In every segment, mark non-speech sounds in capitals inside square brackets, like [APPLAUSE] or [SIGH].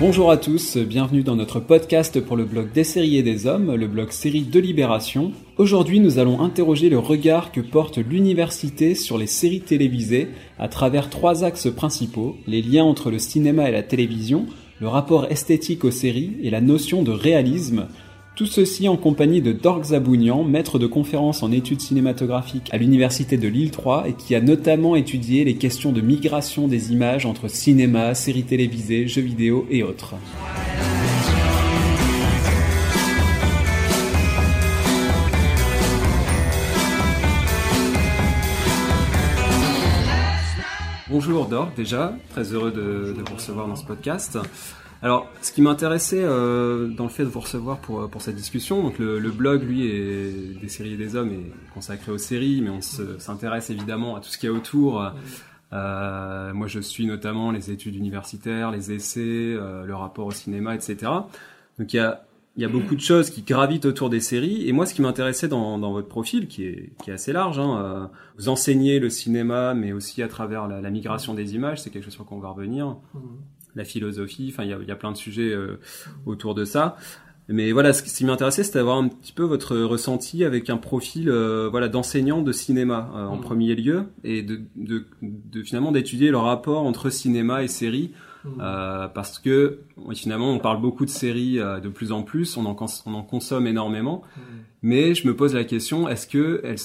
Bonjour à tous, bienvenue dans notre podcast pour le blog des séries et des hommes, le blog série de Libération. Aujourd'hui, nous allons interroger le regard que porte l'université sur les séries télévisées à travers trois axes principaux, les liens entre le cinéma et la télévision, le rapport esthétique aux séries et la notion de réalisme, tout ceci en compagnie de Dorg Zabounian, maître de conférences en études cinématographiques à l'université de Lille 3 et qui a notamment étudié les questions de migration des images entre cinéma, séries télévisées, jeux vidéo et autres. Bonjour Dorg déjà, très heureux de vous recevoir dans ce podcast. Alors, ce qui m'intéressait euh, dans le fait de vous recevoir pour, euh, pour cette discussion, donc le, le, blog, lui, est des séries et des hommes, est consacré aux séries, mais on s'intéresse évidemment à tout ce qu'il y a autour. Euh, moi, je suis notamment les études universitaires, les essais, euh, le rapport au cinéma, etc. Donc, il y a, y a beaucoup de choses qui gravitent autour des séries. Et moi, ce qui m'intéressait dans, dans, votre profil, qui est, qui est assez large, hein, euh, vous enseignez le cinéma, mais aussi à travers la, la migration des images, c'est quelque chose sur quoi on va revenir. Mmh la philosophie, enfin il y a, y a, plein de sujets euh, autour de ça. Mais voilà, ce qui m'intéressait, c'était d'avoir un petit peu votre ressenti avec un profil euh, voilà d'enseignant de cinéma euh, en mmh. premier lieu et de, de, de finalement d'étudier le rapport entre cinéma et série mmh. euh, parce que finalement on parle beaucoup de séries de plus en plus, on en, on en consomme énormément, mmh. mais je me pose la question est-ce que elles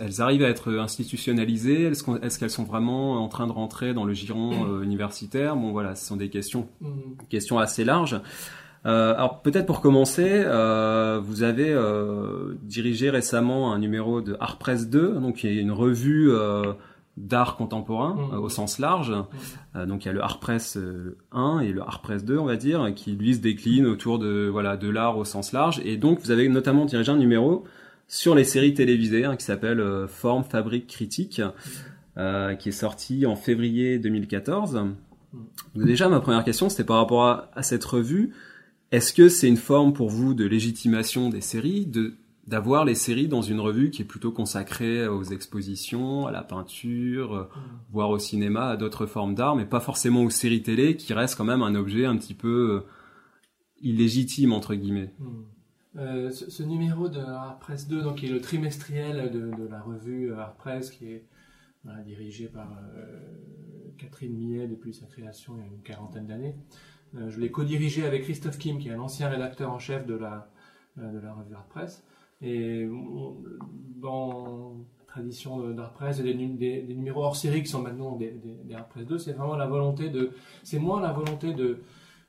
elles arrivent à être institutionnalisées? Est-ce qu'elles sont vraiment en train de rentrer dans le giron [CLEARS THROAT] euh, universitaire? Bon voilà, ce sont des questions, mm. questions assez larges. Euh, alors peut-être pour commencer, euh, vous avez euh, dirigé récemment un numéro de Art Press 2, donc qui est une revue euh, d'art contemporain mm. au sens large. Mm. donc il y a le Art Press 1 et le Art Press 2, on va dire, qui lui se déclinent autour de voilà de l'art au sens large. Et donc vous avez notamment dirigé un numéro sur les séries télévisées hein, qui s'appelle euh, Forme, Fabrique, Critique, euh, qui est sorti en février 2014. Donc déjà, ma première question, c'était par rapport à, à cette revue. Est-ce que c'est une forme pour vous de légitimation des séries, de d'avoir les séries dans une revue qui est plutôt consacrée aux expositions, à la peinture, euh, voire au cinéma, à d'autres formes d'art, mais pas forcément aux séries télé, qui reste quand même un objet un petit peu euh, illégitime entre guillemets. Mmh. Euh, ce, ce, numéro de Art Press 2, donc, qui est le trimestriel de, de la revue Art Press, qui est voilà, dirigée par euh, Catherine Millet depuis sa création il y a une quarantaine d'années. Euh, je l'ai co-dirigé avec Christophe Kim, qui est un ancien rédacteur en chef de la, de la revue Art Press. Et dans la tradition d'Art Press, des, des, des, numéros hors série qui sont maintenant des, des, des Art Press 2, c'est vraiment la volonté de, c'est moins la volonté de,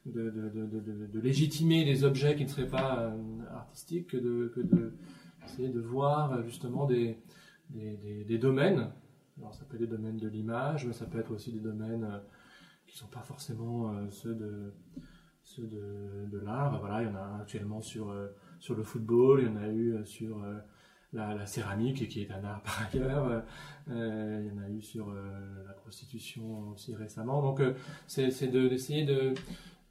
de, de, de, de, légitimer des objets qui ne seraient pas euh, artistiques que de, de de voir euh, justement des, des, domaines. Alors ça peut être des domaines de l'image, mais ça peut être aussi des domaines euh, qui sont pas forcément ceux de ceux de, de l'art. Voilà, il y en a actuellement sur sur le football, il y en a eu sur la, la, céramique, qui est un art [LAUGHS] par ailleurs. Euh, il y en a eu sur euh, la prostitution aussi récemment. Donc, euh, c'est d'essayer de,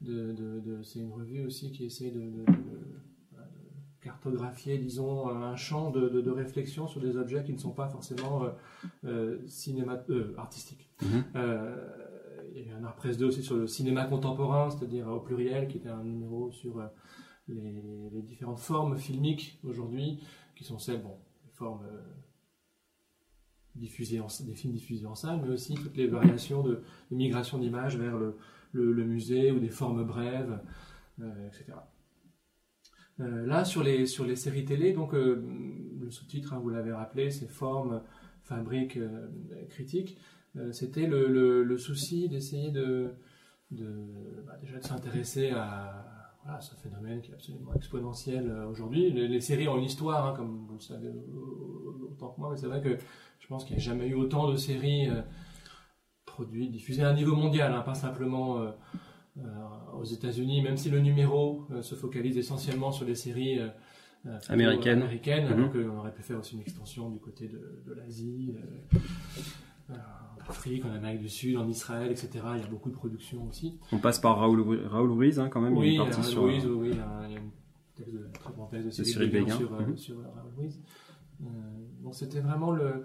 de, de, de c'est une revue aussi qui essaie de, cartographier, disons, un champ de, réflexion sur des objets qui ne sont pas forcément euh, cinéma, euh, artistiques. Mm -hmm. euh, il y a eu un art presse 2 aussi sur le cinéma contemporain, c'est-à-dire au pluriel, qui était un numéro sur les, différentes formes filmiques aujourd'hui, qui sont celles, bon, les formes diffusées en, des films diffusés en salle, mais aussi toutes les variations de, migration d'images vers le, musée ou des formes brèves, euh, etc. Euh, là, sur les, sur les séries télé, donc euh, le sous-titre, hein, vous l'avez rappelé, c'est forme, fabrique, euh, critique. Euh, c'était le, le, souci d'essayer de, de bah, déjà de s'intéresser à voilà, ce phénomène qui est absolument exponentiel aujourd'hui. Les, les, séries ont une histoire, hein, comme vous le savez autant que moi, mais c'est vrai que je pense qu'il n'y a jamais eu autant de séries produits, diffusés à un niveau mondial, hein, pas simplement euh, euh, aux États-Unis, même si le numéro euh, se focalise essentiellement sur les séries américaines. américaines mm -hmm. Donc on aurait pu faire aussi une extension du côté de, de l'Asie, en Afrique, en Amérique du Sud, en Israël, etc. Il y a beaucoup de productions aussi. On passe par Raoul, Raoul Ruiz hein, quand même. Oui, il y a une sur, Ruiz, oui, il y a une texte de, très bon texte de Cyril Béguin sur, mm -hmm. sur Raoul Ruiz. donc c'était vraiment le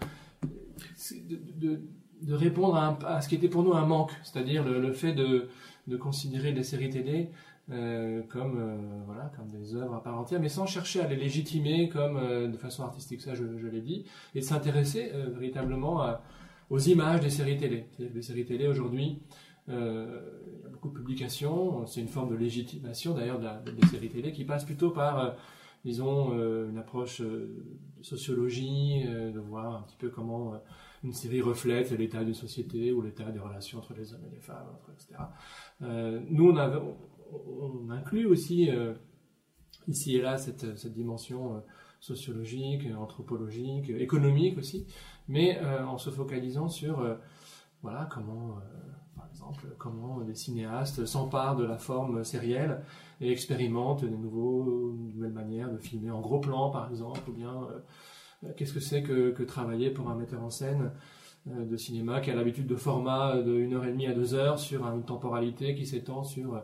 de, de, de répondre à, un, à, ce qui était pour nous un manque, c'est-à-dire le, le, fait de, de considérer les séries télé euh, comme euh, voilà comme des œuvres à part entière, mais sans chercher à les légitimer comme euh, de façon artistique, ça je, je l'ai dit, et de s'intéresser véritablement à, aux images des séries télé. Les séries télé aujourd'hui, il y a beaucoup de publications, c'est une forme de légitimation d'ailleurs des séries télé qui passe plutôt par disons, une approche de sociologie, de voir un petit peu comment une série reflète l'état d'une société ou l'état des relations entre les hommes et les femmes, etc. nous, on, inclut aussi euh, ici et là cette, dimension euh, sociologique, anthropologique, économique aussi, mais euh, en se focalisant sur voilà comment par exemple, comment des cinéastes s'emparent de la forme sérielle et expérimentent des nouveaux, nouvelles manières de filmer. En gros plan, par exemple, ou bien qu'est-ce que c'est que, que, travailler pour un metteur en scène de cinéma qui a l'habitude de format de 1h30 à 2 heures sur une temporalité qui s'étend sur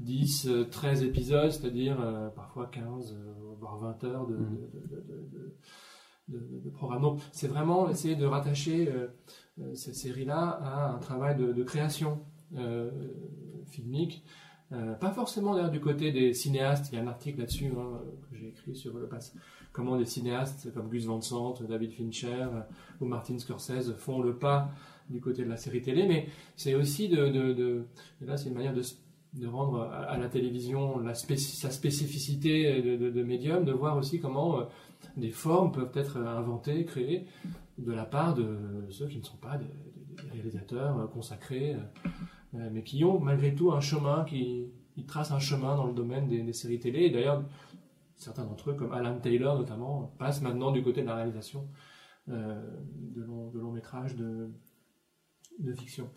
10, 13 euh, épisodes, c'est-à-dire euh, parfois 15, euh, voire 20 heures de, mm. programme. Donc c'est vraiment essayer de rattacher cette série-là à un travail de, création filmique. pas forcément d'ailleurs du côté des cinéastes, il y a un article là-dessus hein, que j'ai écrit sur le passé, comment des cinéastes comme Gus Van Sant, David Fincher ou Martin Scorsese font le pas du côté de la série télé, mais c'est aussi de, de là c'est une manière de de rendre à, la télévision la sa spécificité de, médium, de voir aussi comment euh, des formes peuvent être inventées, créées de la part de ceux qui ne sont pas des, réalisateurs euh, consacrés, euh, mais qui ont malgré tout un chemin, qui, tracent un chemin dans le domaine des, séries télé. Et d'ailleurs, certains d'entre eux, comme Alan Taylor notamment, passent maintenant du côté de la réalisation de longs long métrages de fiction.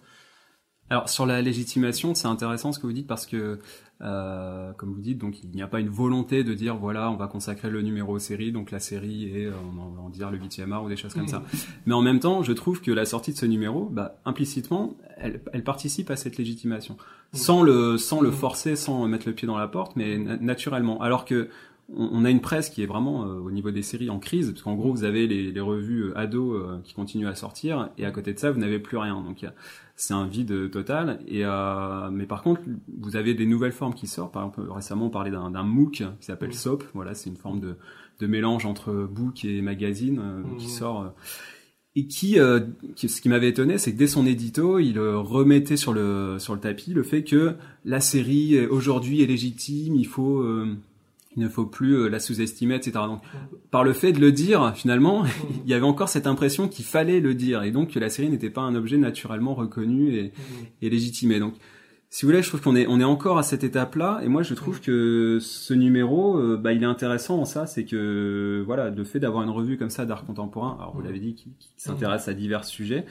Alors sur la légitimation, c'est intéressant ce que vous dites parce que, euh, comme vous dites, donc il n'y a pas une volonté de dire voilà, on va consacrer le numéro aux séries, donc la série est, on va en dire le 8 art ou des choses comme ça. [LAUGHS] Mais en même temps, je trouve que la sortie de ce numéro, bah, implicitement, elle, elle participe à cette légitimation, sans le, sans le forcer, sans mettre le pied dans la porte, mais naturellement. Alors que on a une presse qui est vraiment euh, au niveau des séries en crise, parce qu'en gros vous avez les, revues euh, ados euh, qui continuent à sortir, et à côté de ça vous n'avez plus rien. Donc c'est un vide total. Et mais par contre vous avez des nouvelles formes qui sortent. Par exemple récemment on parlait d'un MOOC qui s'appelle SOAP. Voilà, c'est une forme de, mélange entre book et magazine qui sort. et qui, ce qui m'avait étonné, c'est que dès son édito, il remettait sur le sur le tapis le fait que la série aujourd'hui est légitime, il faut il ne faut plus euh, la sous-estimer, etc. Donc, par le fait de le dire, finalement, [LAUGHS] il y avait encore cette impression qu'il fallait le dire, et donc que la série n'était pas un objet naturellement reconnu et, et légitimé. Donc, si vous voulez, je trouve qu'on est, on est encore à cette étape-là, et moi je trouve que ce numéro, euh, bah, il est intéressant en ça, c'est que voilà, le fait d'avoir une revue comme ça d'art contemporain, alors vous l'avez dit, qui, s'intéresse à divers sujets,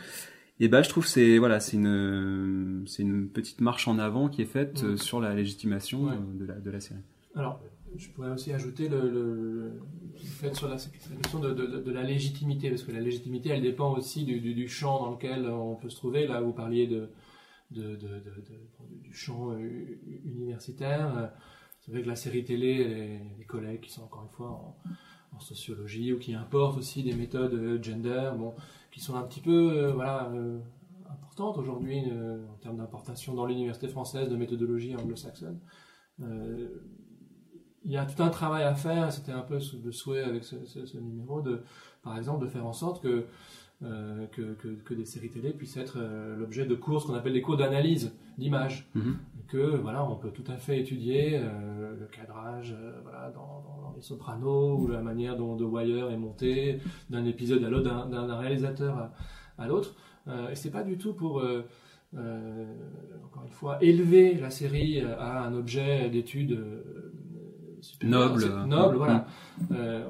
et bah je trouve c'est voilà, c'est une, c'est une petite marche en avant qui est faite euh, sur la légitimation de la de la série. Alors, je pourrais aussi ajouter le, fait sur la, question de, la légitimité, parce que la légitimité, elle dépend aussi du, champ dans lequel on peut se trouver. Là, vous parliez de, du champ euh, universitaire. C'est vrai que la série télé, les, collègues qui sont encore une fois en, sociologie ou qui importent aussi des méthodes euh, gender, bon, qui sont un petit peu, euh, voilà, importantes aujourd'hui en termes d'importation dans l'université française de méthodologie anglo-saxonne il y a tout un travail à faire, c'était un peu le souhait avec ce, numéro, de, par exemple, de faire en sorte que, euh, que, des séries télé puissent être euh, l'objet de cours, ce qu'on appelle des cours d'analyse d'image. Mhm. Que voilà, on peut tout à fait étudier euh, le cadrage voilà, dans, les sopranos ou la manière dont The Wire est monté d'un épisode à l'autre, d'un réalisateur à, l'autre. et c'est pas du tout pour encore une fois, élever la série à un objet d'étude noble. Noble, voilà. Mm. Euh,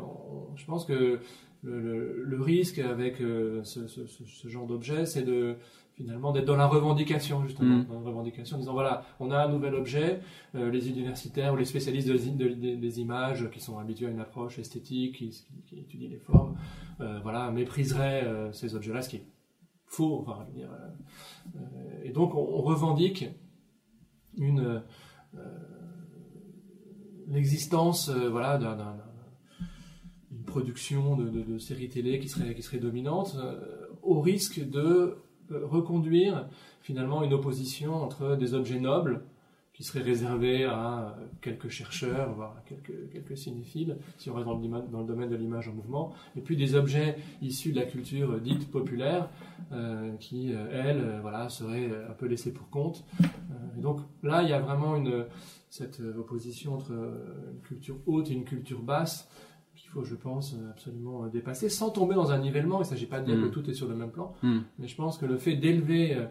je pense que le, risque avec euh, ce, genre d'objet, c'est de finalement d'être dans la revendication justement, mm. dans la revendication, en disant voilà, on a un nouvel objet, euh, les universitaires ou les spécialistes des images qui sont habitués à une approche esthétique, qui, étudient les formes, voilà, mépriseraient ces objets-là, ce qui est faux. Enfin, dire, et donc on, on revendique une l'existence euh, voilà, d'une production de, séries télé qui serait, qui serait dominante, euh, au risque de euh, reconduire finalement une opposition entre des objets nobles qui serait réservé à quelques chercheurs, voire à quelques, cinéphiles, si on reste dans le, dans le domaine de l'image en mouvement, et puis des objets issus de la culture dite populaire, qui, euh, elles, voilà, seraient un peu laissées pour compte. donc là, il y a vraiment une, cette opposition entre une culture haute et une culture basse, qu'il faut, je pense, absolument dépasser, sans tomber dans un nivellement. Il ne s'agit pas de dire que mm. tout est sur le même plan, mm. mais je pense que le fait d'élever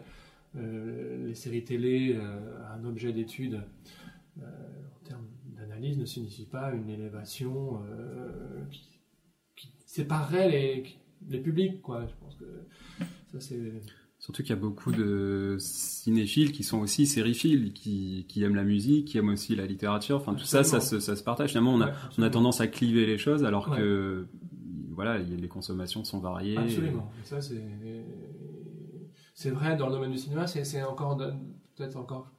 euh, les séries télé euh, un objet d'étude euh, en termes d'analyse ne signifie pas une élévation qui, qui, séparerait les, les publics. Quoi. Je pense que ça c'est... Surtout qu'il y a beaucoup de cinéphiles qui sont aussi sériphiles, qui, qui, aiment la musique, qui aiment aussi la littérature. Enfin, tout ça, ça se, ça se partage. Finalement, on a, on a tendance à cliver les choses, alors que voilà, les consommations sont variées. Absolument. ça, c'est c'est vrai, dans le domaine du cinéma, c'est encore peut-être encore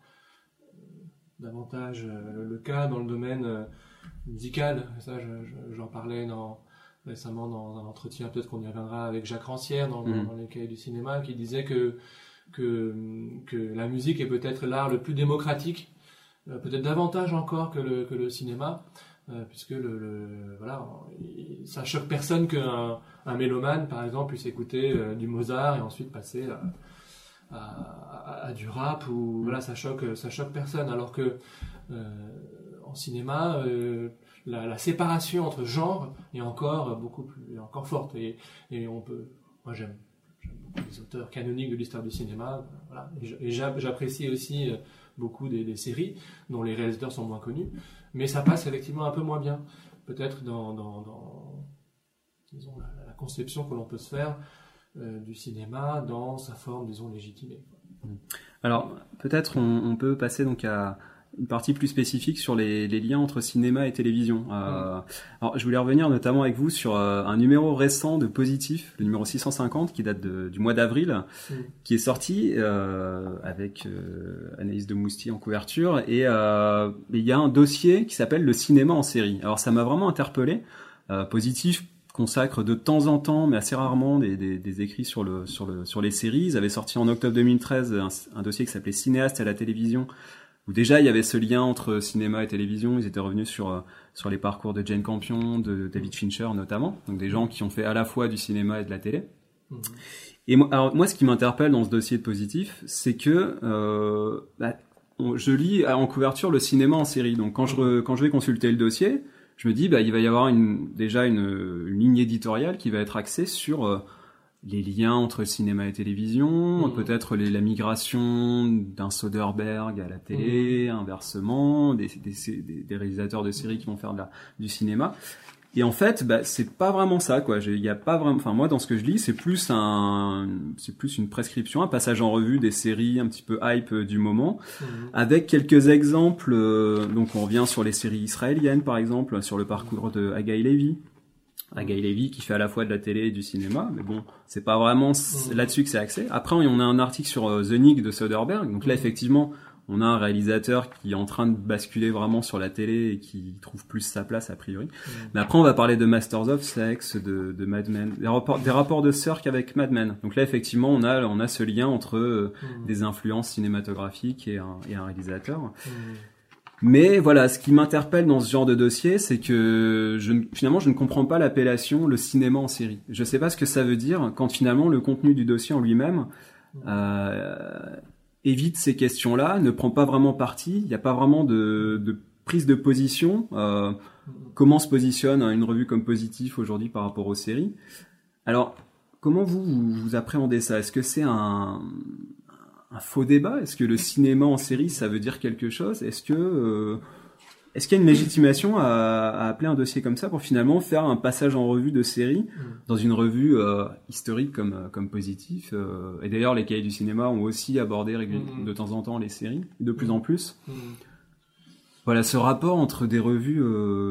euh, davantage euh, le cas dans le domaine euh, musical. Ça, j'en parlais dans, récemment dans un entretien, peut-être qu'on y reviendra avec Jacques Rancière dans, mm. les cahiers du cinéma, qui disait que, que, que la musique est peut-être l'art le plus démocratique, peut-être davantage encore que le, que le cinéma. puisque le, voilà, ça choque personne qu'un un mélomane, par exemple, puisse écouter du Mozart et ensuite passer à, à, du rap ou mm. voilà ça choque ça choque personne alors que euh, en cinéma euh, la, séparation entre genres est encore beaucoup plus encore forte. Et, et on peut moi j'aime les auteurs canoniques de l'histoire du cinéma voilà, et j'apprécie aussi euh, beaucoup des, séries dont les réalisateurs sont moins connus mais ça passe effectivement un peu moins bien. Peut-être dans, dans, disons, la, conception que l'on peut se faire euh, du cinéma dans sa forme, disons, légitimée. Alors, peut-être on, peut passer donc à une partie plus spécifique sur les, liens entre cinéma et télévision. Euh, alors, je voulais revenir notamment avec vous sur euh, un numéro récent de Positif, le numéro 650, qui date du mois d'avril, qui est sorti avec Anaïs de Moustier en couverture, et il y a un dossier qui s'appelle le cinéma en série. Alors, ça m'a vraiment interpellé. Positif consacre de temps en temps, mais assez rarement, des, des, écrits sur, le, sur, le, sur les séries. Ils avaient sorti en octobre 2013 un, dossier qui s'appelait Cinéaste à la télévision, où déjà il y avait ce lien entre cinéma et télévision. Ils étaient revenus sur, euh, sur les parcours de Jane Campion, de David Fincher notamment, donc des gens qui ont fait à la fois du cinéma et de la télé. Mmh. Et moi, alors, moi, ce qui m'interpelle dans ce dossier de positif, c'est que euh, bah, je lis en couverture le cinéma en série. Donc quand je, quand je vais consulter le dossier, je me dis, bah, il va y avoir une, déjà une, ligne éditoriale qui va être axée sur euh, les liens entre cinéma et télévision, mmh. peut-être la migration d'un Soderbergh à la télé, mmh. inversement, des, des, réalisateurs de séries qui vont faire de la, du cinéma. Et en fait, bah, c'est pas vraiment ça, quoi. Il y a pas vraiment. Enfin, moi, dans ce que je lis, c'est plus un, c'est plus une prescription, un passage en revue des séries un petit peu hype euh, du moment, mhm. avec quelques exemples. Euh, donc, on revient sur les séries israéliennes, par exemple, sur le parcours de Agaï Levy. Agaï Levy qui fait à la fois de la télé et du cinéma, mais bon, c'est pas vraiment mhm. là-dessus que c'est axé. Après, on a un article sur euh, The Nick de Soderbergh. Donc là, mhm. effectivement, on a un réalisateur qui est en train de basculer vraiment sur la télé et qui trouve plus sa place a priori. Mm. Mais après, on va parler de Masters of Sex, de, de Mad Men, des rapports, des rapports de Cirque avec Mad Men. Donc là, effectivement, on a, on a ce lien entre euh, mm. des influences cinématographiques et un, et un réalisateur. Mm. Mais voilà, ce qui m'interpelle dans ce genre de dossier, c'est que je, finalement, je ne comprends pas l'appellation le cinéma en série. Je ne sais pas ce que ça veut dire quand finalement le contenu du dossier en lui-même euh, évite ces questions-là, ne prend pas vraiment parti, il n'y a pas vraiment de, de, prise de position. Euh, comment se positionne une revue comme Positif aujourd'hui par rapport aux séries Alors, comment vous, vous, appréhendez ça? Est-ce que c'est un, un, faux débat Est-ce que le cinéma en série, ça veut dire quelque chose? Est-ce que... Euh, est-ce qu'il y a une légitimation à, appeler un dossier comme ça pour finalement faire un passage en revue de série mm. dans une revue euh, historique comme, euh, comme positif euh, Et d'ailleurs, les cahiers du cinéma ont aussi abordé mm. de temps en temps les séries, de plus en plus. Mm. Voilà, ce rapport entre des revues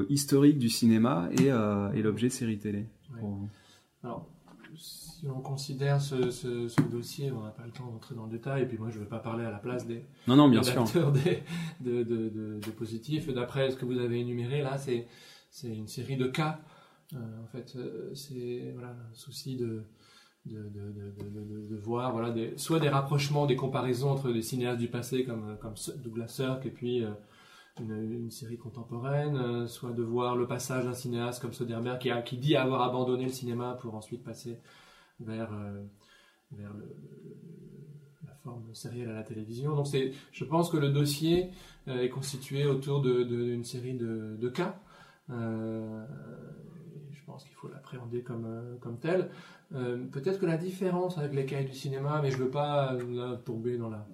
historiques du cinéma et, et l'objet série télé. Alors, si on considère ce, dossier, on n'a pas le temps d'entrer dans le détail, et puis moi je ne vais pas parler à la place des, non, non, bien sûr. Des, de, de, de, positifs. D'après ce que vous avez énuméré là, c'est, une série de cas. Euh, en fait, euh, c'est voilà, un souci de, de, voir voilà, des, soit des rapprochements, des comparaisons entre des cinéastes du passé comme, comme Douglas Sirk et puis une, série contemporaine, soit de voir le passage d'un cinéaste comme Soderbergh qui, a, qui dit avoir abandonné le cinéma pour ensuite passer vers, vers le, la forme sérielle à la télévision. Donc c'est, je pense que le dossier est constitué autour d'une série de, cas. Euh, je pense qu'il faut l'appréhender comme, euh, comme tel. Euh, peut-être que la différence avec les cahiers du cinéma, mais je ne veux pas tomber dans la...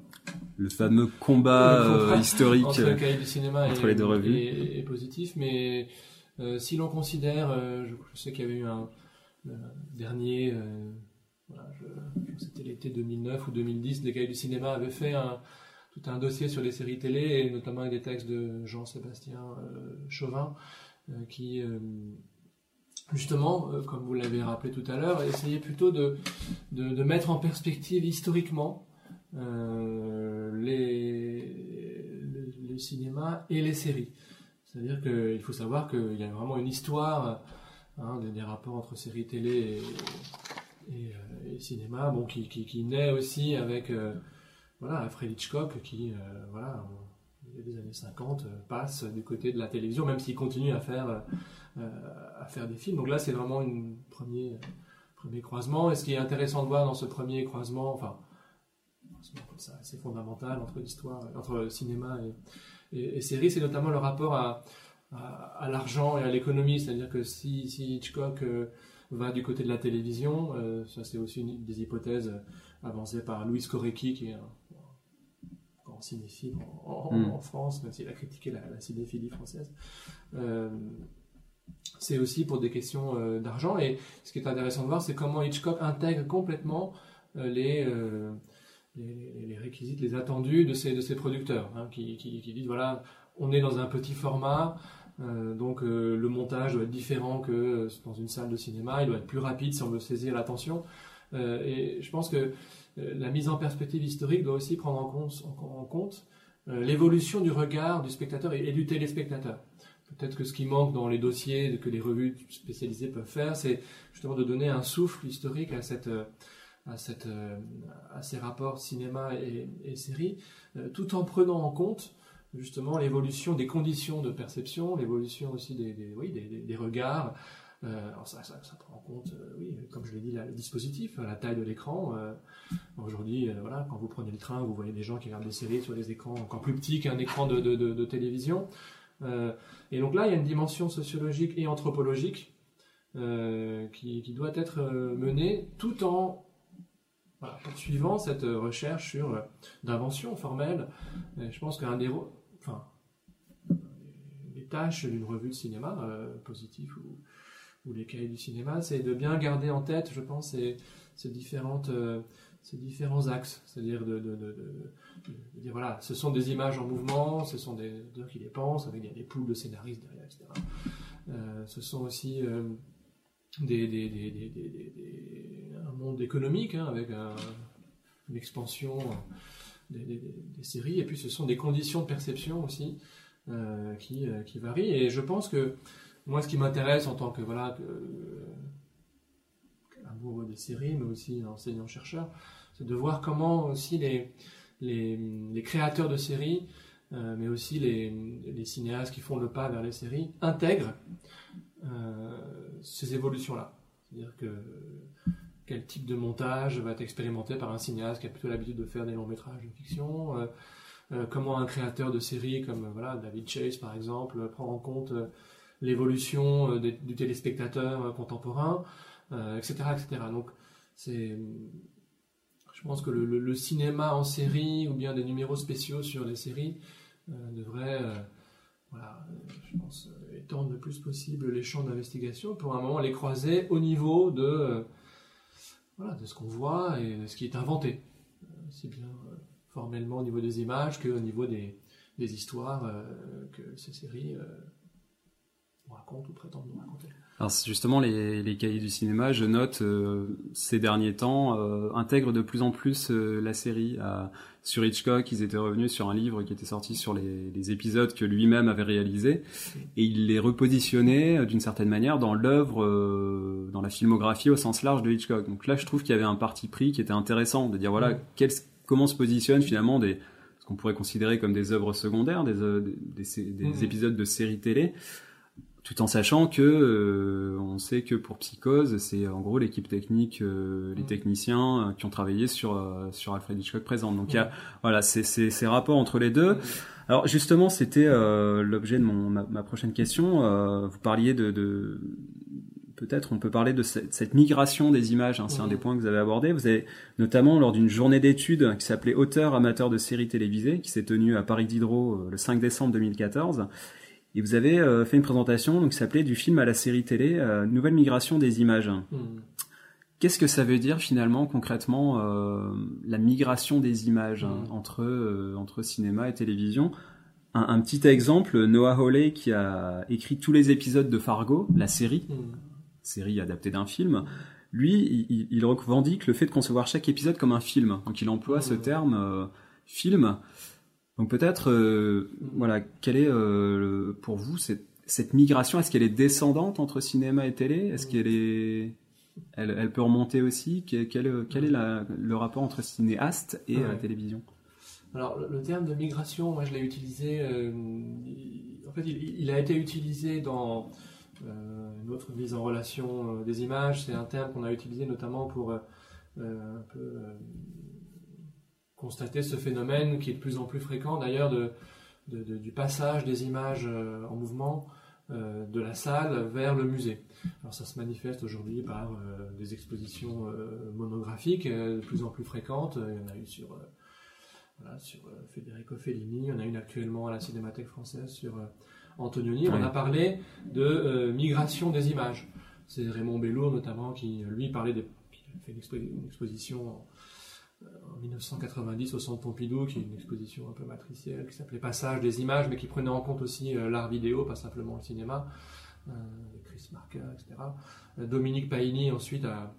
Le fameux combat historique entre le cahier du cinéma entre les deux revues. Est, positif, mais si l'on considère, je, sais qu'il y avait eu un dernier, voilà, c'était l'été 2009 ou 2010, les cahiers du cinéma avaient fait tout un dossier sur les séries télé, notamment avec des textes de Jean-Sébastien Chauvin, qui justement, euh, comme vous l'avez rappelé tout à l'heure, essayer plutôt de, mettre en perspective historiquement euh, le, cinéma et les séries. C'est-à-dire qu'il faut savoir qu'il y a vraiment une histoire hein, des, rapports entre séries télé et, euh, cinéma, bon, qui, naît aussi avec voilà, Alfred Hitchcock, qui, voilà, des années 50, passe du côté de la télévision, même s'il continue à faire euh, à faire des films. Donc là, c'est vraiment un premier, premier croisement. Et ce qui est intéressant de voir dans ce premier croisement, enfin, c'est fondamental entre l'histoire, entre cinéma et, série, c'est notamment le rapport à, à, l'argent et à l'économie. C'est-à-dire que si, si Hitchcock euh, va du côté de la télévision, euh, ça c'est aussi une des hypothèses avancées par Louis Korecki, qui est un, grand cinéphile en, hmm. France, même s'il a critiqué la, cinéphilie française c'est aussi pour des questions euh, d'argent. Et ce qui est intéressant de voir, c'est comment Hitchcock intègre complètement euh, euh, les, les, réquisites, les attendus de ces, de ces producteurs, hein, qui, qui, disent, voilà, on est dans un petit format, donc le montage doit être différent que dans une salle de cinéma, il doit être plus rapide si on veut saisir l'attention. et je pense que la mise en perspective historique doit aussi prendre en compte, l'évolution du regard du spectateur et du téléspectateur. Peut-être que ce qui manque dans les dossiers que les revues spécialisées peuvent faire, c'est justement de donner un souffle historique à, cette, à, cette, à ces rapports cinéma et, et série, euh, tout en prenant en compte justement l'évolution des conditions de perception, l'évolution aussi des, oui, des, regards. Euh, alors ça, ça, prend en compte, euh, oui, comme je l'ai dit, le dispositif, la taille de l'écran. Euh, Aujourd'hui, voilà, quand vous prenez le train, vous voyez des gens qui regardent des séries sur des écrans encore plus petits qu'un écran de, de, télévision. Et donc là, il y a une dimension sociologique et anthropologique euh, qui, doit être menée tout en suivant cette recherche sur d'invention formelle. je pense qu'un des, tâches d'une revue de cinéma, positif ou, ou, les cahiers du cinéma, c'est de bien garder en tête, je pense, ces, ces différents axes, c'est-à-dire de, dire voilà, ce sont des images en mouvement, ce sont des gens qui les pensent, avec des, poules de scénaristes derrière, etc. Euh, ce sont aussi euh, un monde économique hein, avec une expansion des, séries, et puis ce sont des conditions de perception aussi euh, qui, qui, varient. Et je pense que moi, ce qui m'intéresse en tant que voilà amoureux des séries, mais aussi enseignant-chercheur, c'est de voir comment aussi les, les, créateurs de séries, euh, mais aussi les, cinéastes qui font le pas vers les séries, intègrent euh, ces évolutions-là. C'est-à-dire que quel type de montage va être expérimenté par un cinéaste qui a plutôt l'habitude de faire des longs métrages de fiction, euh, comment un créateur de séries comme voilà, David Chase par exemple prend en compte l'évolution du téléspectateur contemporain, etc., etc. Donc c'est je pense que le, cinéma en série ou bien des numéros spéciaux sur les séries euh, devrait euh, euh, étendre le plus possible les champs d'investigation pour un moment les croiser au niveau de, voilà, de ce qu'on voit et de ce qui est inventé, bien formellement au niveau des images qu'au niveau des, des histoires que ces séries vont raconte ou prétendent nous raconter. Alors justement, les, les, cahiers du cinéma, je note euh, ces derniers temps, euh, intègrent de plus en plus euh, la série. sur Hitchcock, ils étaient revenus sur un livre qui était sorti sur les, les épisodes que lui-même avait réalisés, et il les repositionnait d'une certaine manière dans l'œuvre, dans la filmographie au sens large de Hitchcock. Donc là, je trouve qu'il y avait un parti pris qui était intéressant, de dire voilà, mm. quel, comment se positionnent finalement des ce qu'on pourrait considérer comme des œuvres secondaires, des, des, des, mm. épisodes de séries télé tout en sachant que euh, on sait que pour Psychose, c'est en gros l'équipe technique, euh, les mm. techniciens euh, qui ont travaillé sur sur Alfred Hitchcock présent. Donc il y a mm. voilà ces, ces, ces rapports entre les deux. Alors justement, c'était l'objet de mon ma, prochaine question. vous parliez de, de peut-être on peut parler de cette, cette migration des images. Hein, c'est un des points que vous avez abordé. Vous avez notamment lors d'une journée d'études qui s'appelait Auteur amateur de séries télévisées, qui s'est tenue à Paris Diderot le 5 décembre 2014. Et vous avez euh, fait une présentation donc, qui s'appelait Du film à la série télé, euh, Nouvelle migration des images. Hmm. Qu'est-ce que ça veut dire finalement concrètement euh, la migration des images hein, hmm. entre, entre cinéma et télévision? Un, petit exemple, Noah Hawley qui a écrit tous les épisodes de Fargo, la série. Série adaptée d'un film, lui, il, revendique le fait de concevoir chaque épisode comme un film. Donc il emploie ce terme film. Donc peut-être, euh, voilà, quelle est euh, pour vous cette, cette migration Est-ce qu'elle est descendante entre cinéma et télé? Est-ce qu'elle est, elle, elle, peut remonter aussi? Quel, quel, est la, le rapport entre cinéaste et euh, télévision? Alors le, terme de migration, moi je l'ai utilisé. en fait, il, il, a été utilisé dans une autre mise en relation des images. C'est un terme qu'on a utilisé notamment pour peu constater ce phénomène qui est de plus en plus fréquent d'ailleurs du passage des images euh, en mouvement euh, de la salle vers le musée. Alors ça se manifeste aujourd'hui par euh, des expositions monographiques de plus en plus fréquentes. Il y en a eu sur, sur Federico Fellini, il y en a une actuellement à la Cinémathèque française sur Antonioni. On a parlé de migration des images. C'est Raymond Bellour notamment qui lui parlait des, a fait une, exposition en 1990 au Centre Pompidou, qui est une exposition un peu matricielle, qui s'appelait Passage des images, mais qui prenait en compte aussi euh, l'art vidéo, pas simplement le cinéma, euh, Chris Marker, etc. Euh, Dominique Paini ensuite a,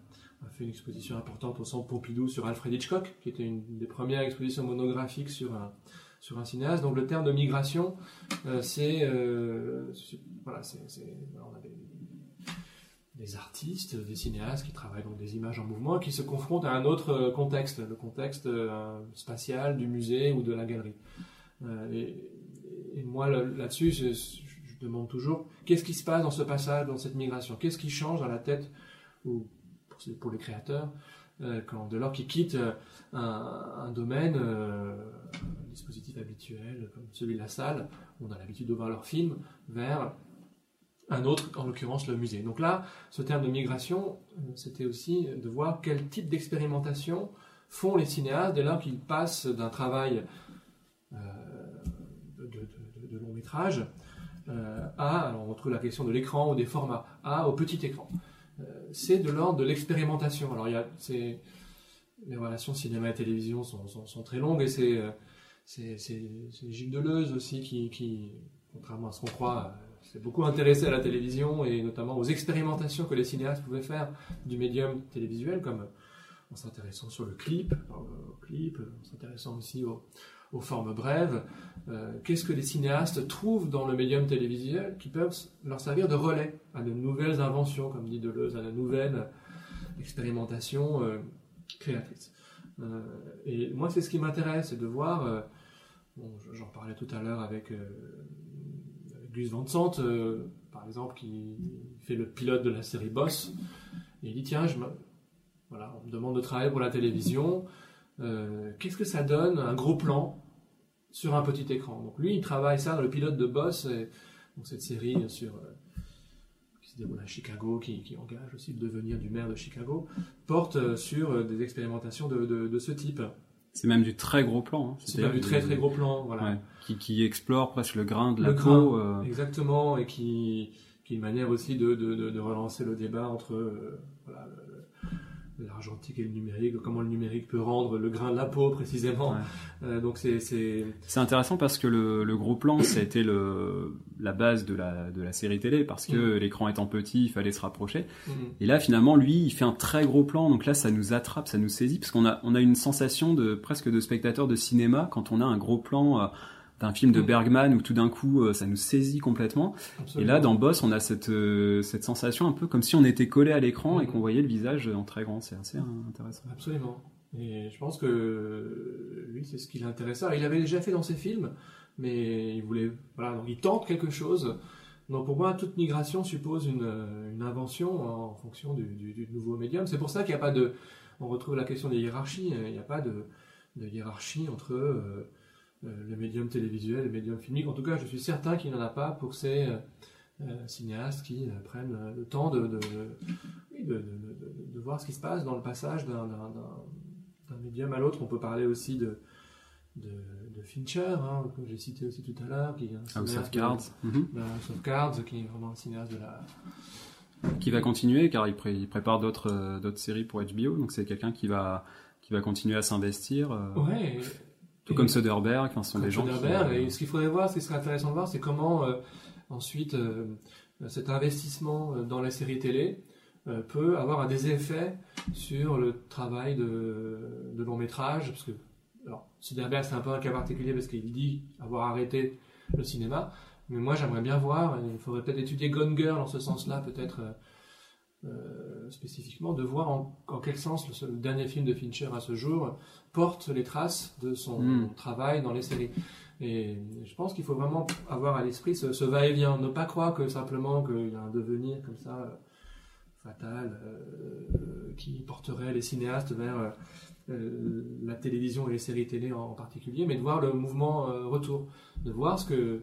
fait une exposition importante au Centre Pompidou sur Alfred Hitchcock, qui était une des premières expositions monographiques sur un, sur un cinéaste. Donc le terme de migration, c'est, voilà, c'est, on a des, artistes, des cinéastes qui travaillent dans des images en mouvement qui se confrontent à un autre euh, contexte, le contexte euh, spatial du musée ou de la galerie. Euh, et, moi, là-dessus, je, demande toujours qu'est-ce qui se passe dans ce passage, dans cette migration? Qu'est-ce qui change dans la tête, ou pour, les créateurs, quand, de lors qu'ils quittent un, domaine, un dispositif habituel comme celui de la salle, on a l'habitude de voir leurs films, vers un autre, en l'occurrence le musée. Donc là, ce terme de migration, euh, c'était aussi de voir quel type d'expérimentation font les cinéastes dès lors qu'ils passent d'un travail euh, de, long métrage euh, à, alors on retrouve la question de l'écran ou des formats, à au petit écran. c'est de l'ordre de l'expérimentation. Alors il y a, les relations cinéma et télévision sont, très longues et c'est, Gilles Deleuze aussi qui, qui, contrairement à ce qu'on croit, s'est beaucoup intéressé à la télévision et notamment aux expérimentations que les cinéastes pouvaient faire du médium télévisuel, comme en s'intéressant sur le clip, euh, clip, en s'intéressant aussi aux, formes brèves. Euh, qu'est-ce que les cinéastes trouvent dans le médium télévisuel qui peuvent leur servir de relais à de nouvelles inventions, comme dit Deleuze, à de nouvelles expérimentations euh, créatrices. et moi, c'est ce qui m'intéresse, c'est de voir, j'en parlais tout à l'heure avec Gus Van Sant, euh, par exemple, qui fait le pilote de la série Boss, il dit tiens, je me... voilà, on me demande de travailler pour la télévision, euh, qu'est-ce que ça donne un gros plan sur un petit écran? Donc lui, il travaille ça dans le pilote de Boss, cette série sur euh, qui à Chicago, qui, engage aussi le devenir du maire de Chicago, porte sur des expérimentations de ce type. C'est même du très gros plan. Hein. C'est même du très très gros plan, voilà. qui, qui, explore presque le grain de la peau. Euh. Exactement, et qui, qui est une manière aussi de, de, de, relancer le débat entre euh, voilà, l'argentique et le numérique, comment le numérique peut rendre le grain de la peau précisément. Euh, donc c'est c'est intéressant parce que le, le gros plan ça a été le la base de la de la série télé parce que mm. l'écran étant petit il fallait se rapprocher. Mm. Et là finalement lui il fait un très gros plan donc là ça nous attrape ça nous saisit parce qu'on a on a une sensation de presque de spectateur de cinéma quand on a un gros plan. Euh, d'un film de mm. Bergman où tout d'un coup euh, ça nous saisit complètement. Et là dans Boss on a cette, euh, cette sensation un peu comme si on était collé à l'écran et mm. qu'on voyait le visage en très grand. C'est assez intéressant. Absolument. Et je pense que lui c'est ce qui l'intéressa. Il avait déjà fait dans ses films, mais il voulait voilà donc il tente quelque chose. Donc pour moi toute migration suppose une, une invention en fonction du, du, nouveau médium. C'est pour ça qu'il n'y a pas de on retrouve la question des hiérarchies. Il n'y a pas de, de hiérarchie entre euh, euh, le médium télévisuel, le médium filmique. En tout cas, je suis certain qu'il n'y en a pas pour ces euh, euh, cinéastes qui prennent le temps de, de, de, voir ce qui se passe dans le passage d'un médium à l'autre. On peut parler aussi de, de, Fincher, hein, que j'ai cité aussi tout à l'heure, qui est un ah, cinéaste Cards. Mm-hmm. Cards, qui est vraiment un cinéaste de la qui va continuer car il, prépare d'autres d'autres séries pour HBO donc c'est quelqu'un qui va qui va continuer à s'investir ouais tout comme Soderbergh, enfin, ce sont des gens Soderbergh, et ce qu'il faudrait voir, ce qui serait intéressant de voir, c'est comment euh, ensuite euh, cet investissement euh, dans la série télé peut avoir des effets sur le travail de, de long métrage, parce que alors, Soderbergh c'est un peu un cas particulier parce qu'il dit avoir arrêté le cinéma, mais moi j'aimerais bien voir, il faudrait peut-être étudier Gone Girl en ce sens-là, peut-être euh, spécifiquement, de voir en, quel sens le, dernier film de Fincher à ce jour porte les traces de son hmm. travail dans les séries. Et je pense qu'il faut vraiment avoir à l'esprit ce, va-et-vient, ne pas croire que simplement qu'il y a un devenir comme ça euh, fatal euh, qui porterait les cinéastes vers la télévision et les séries télé en, particulier, mais de voir le mouvement retour, de voir ce que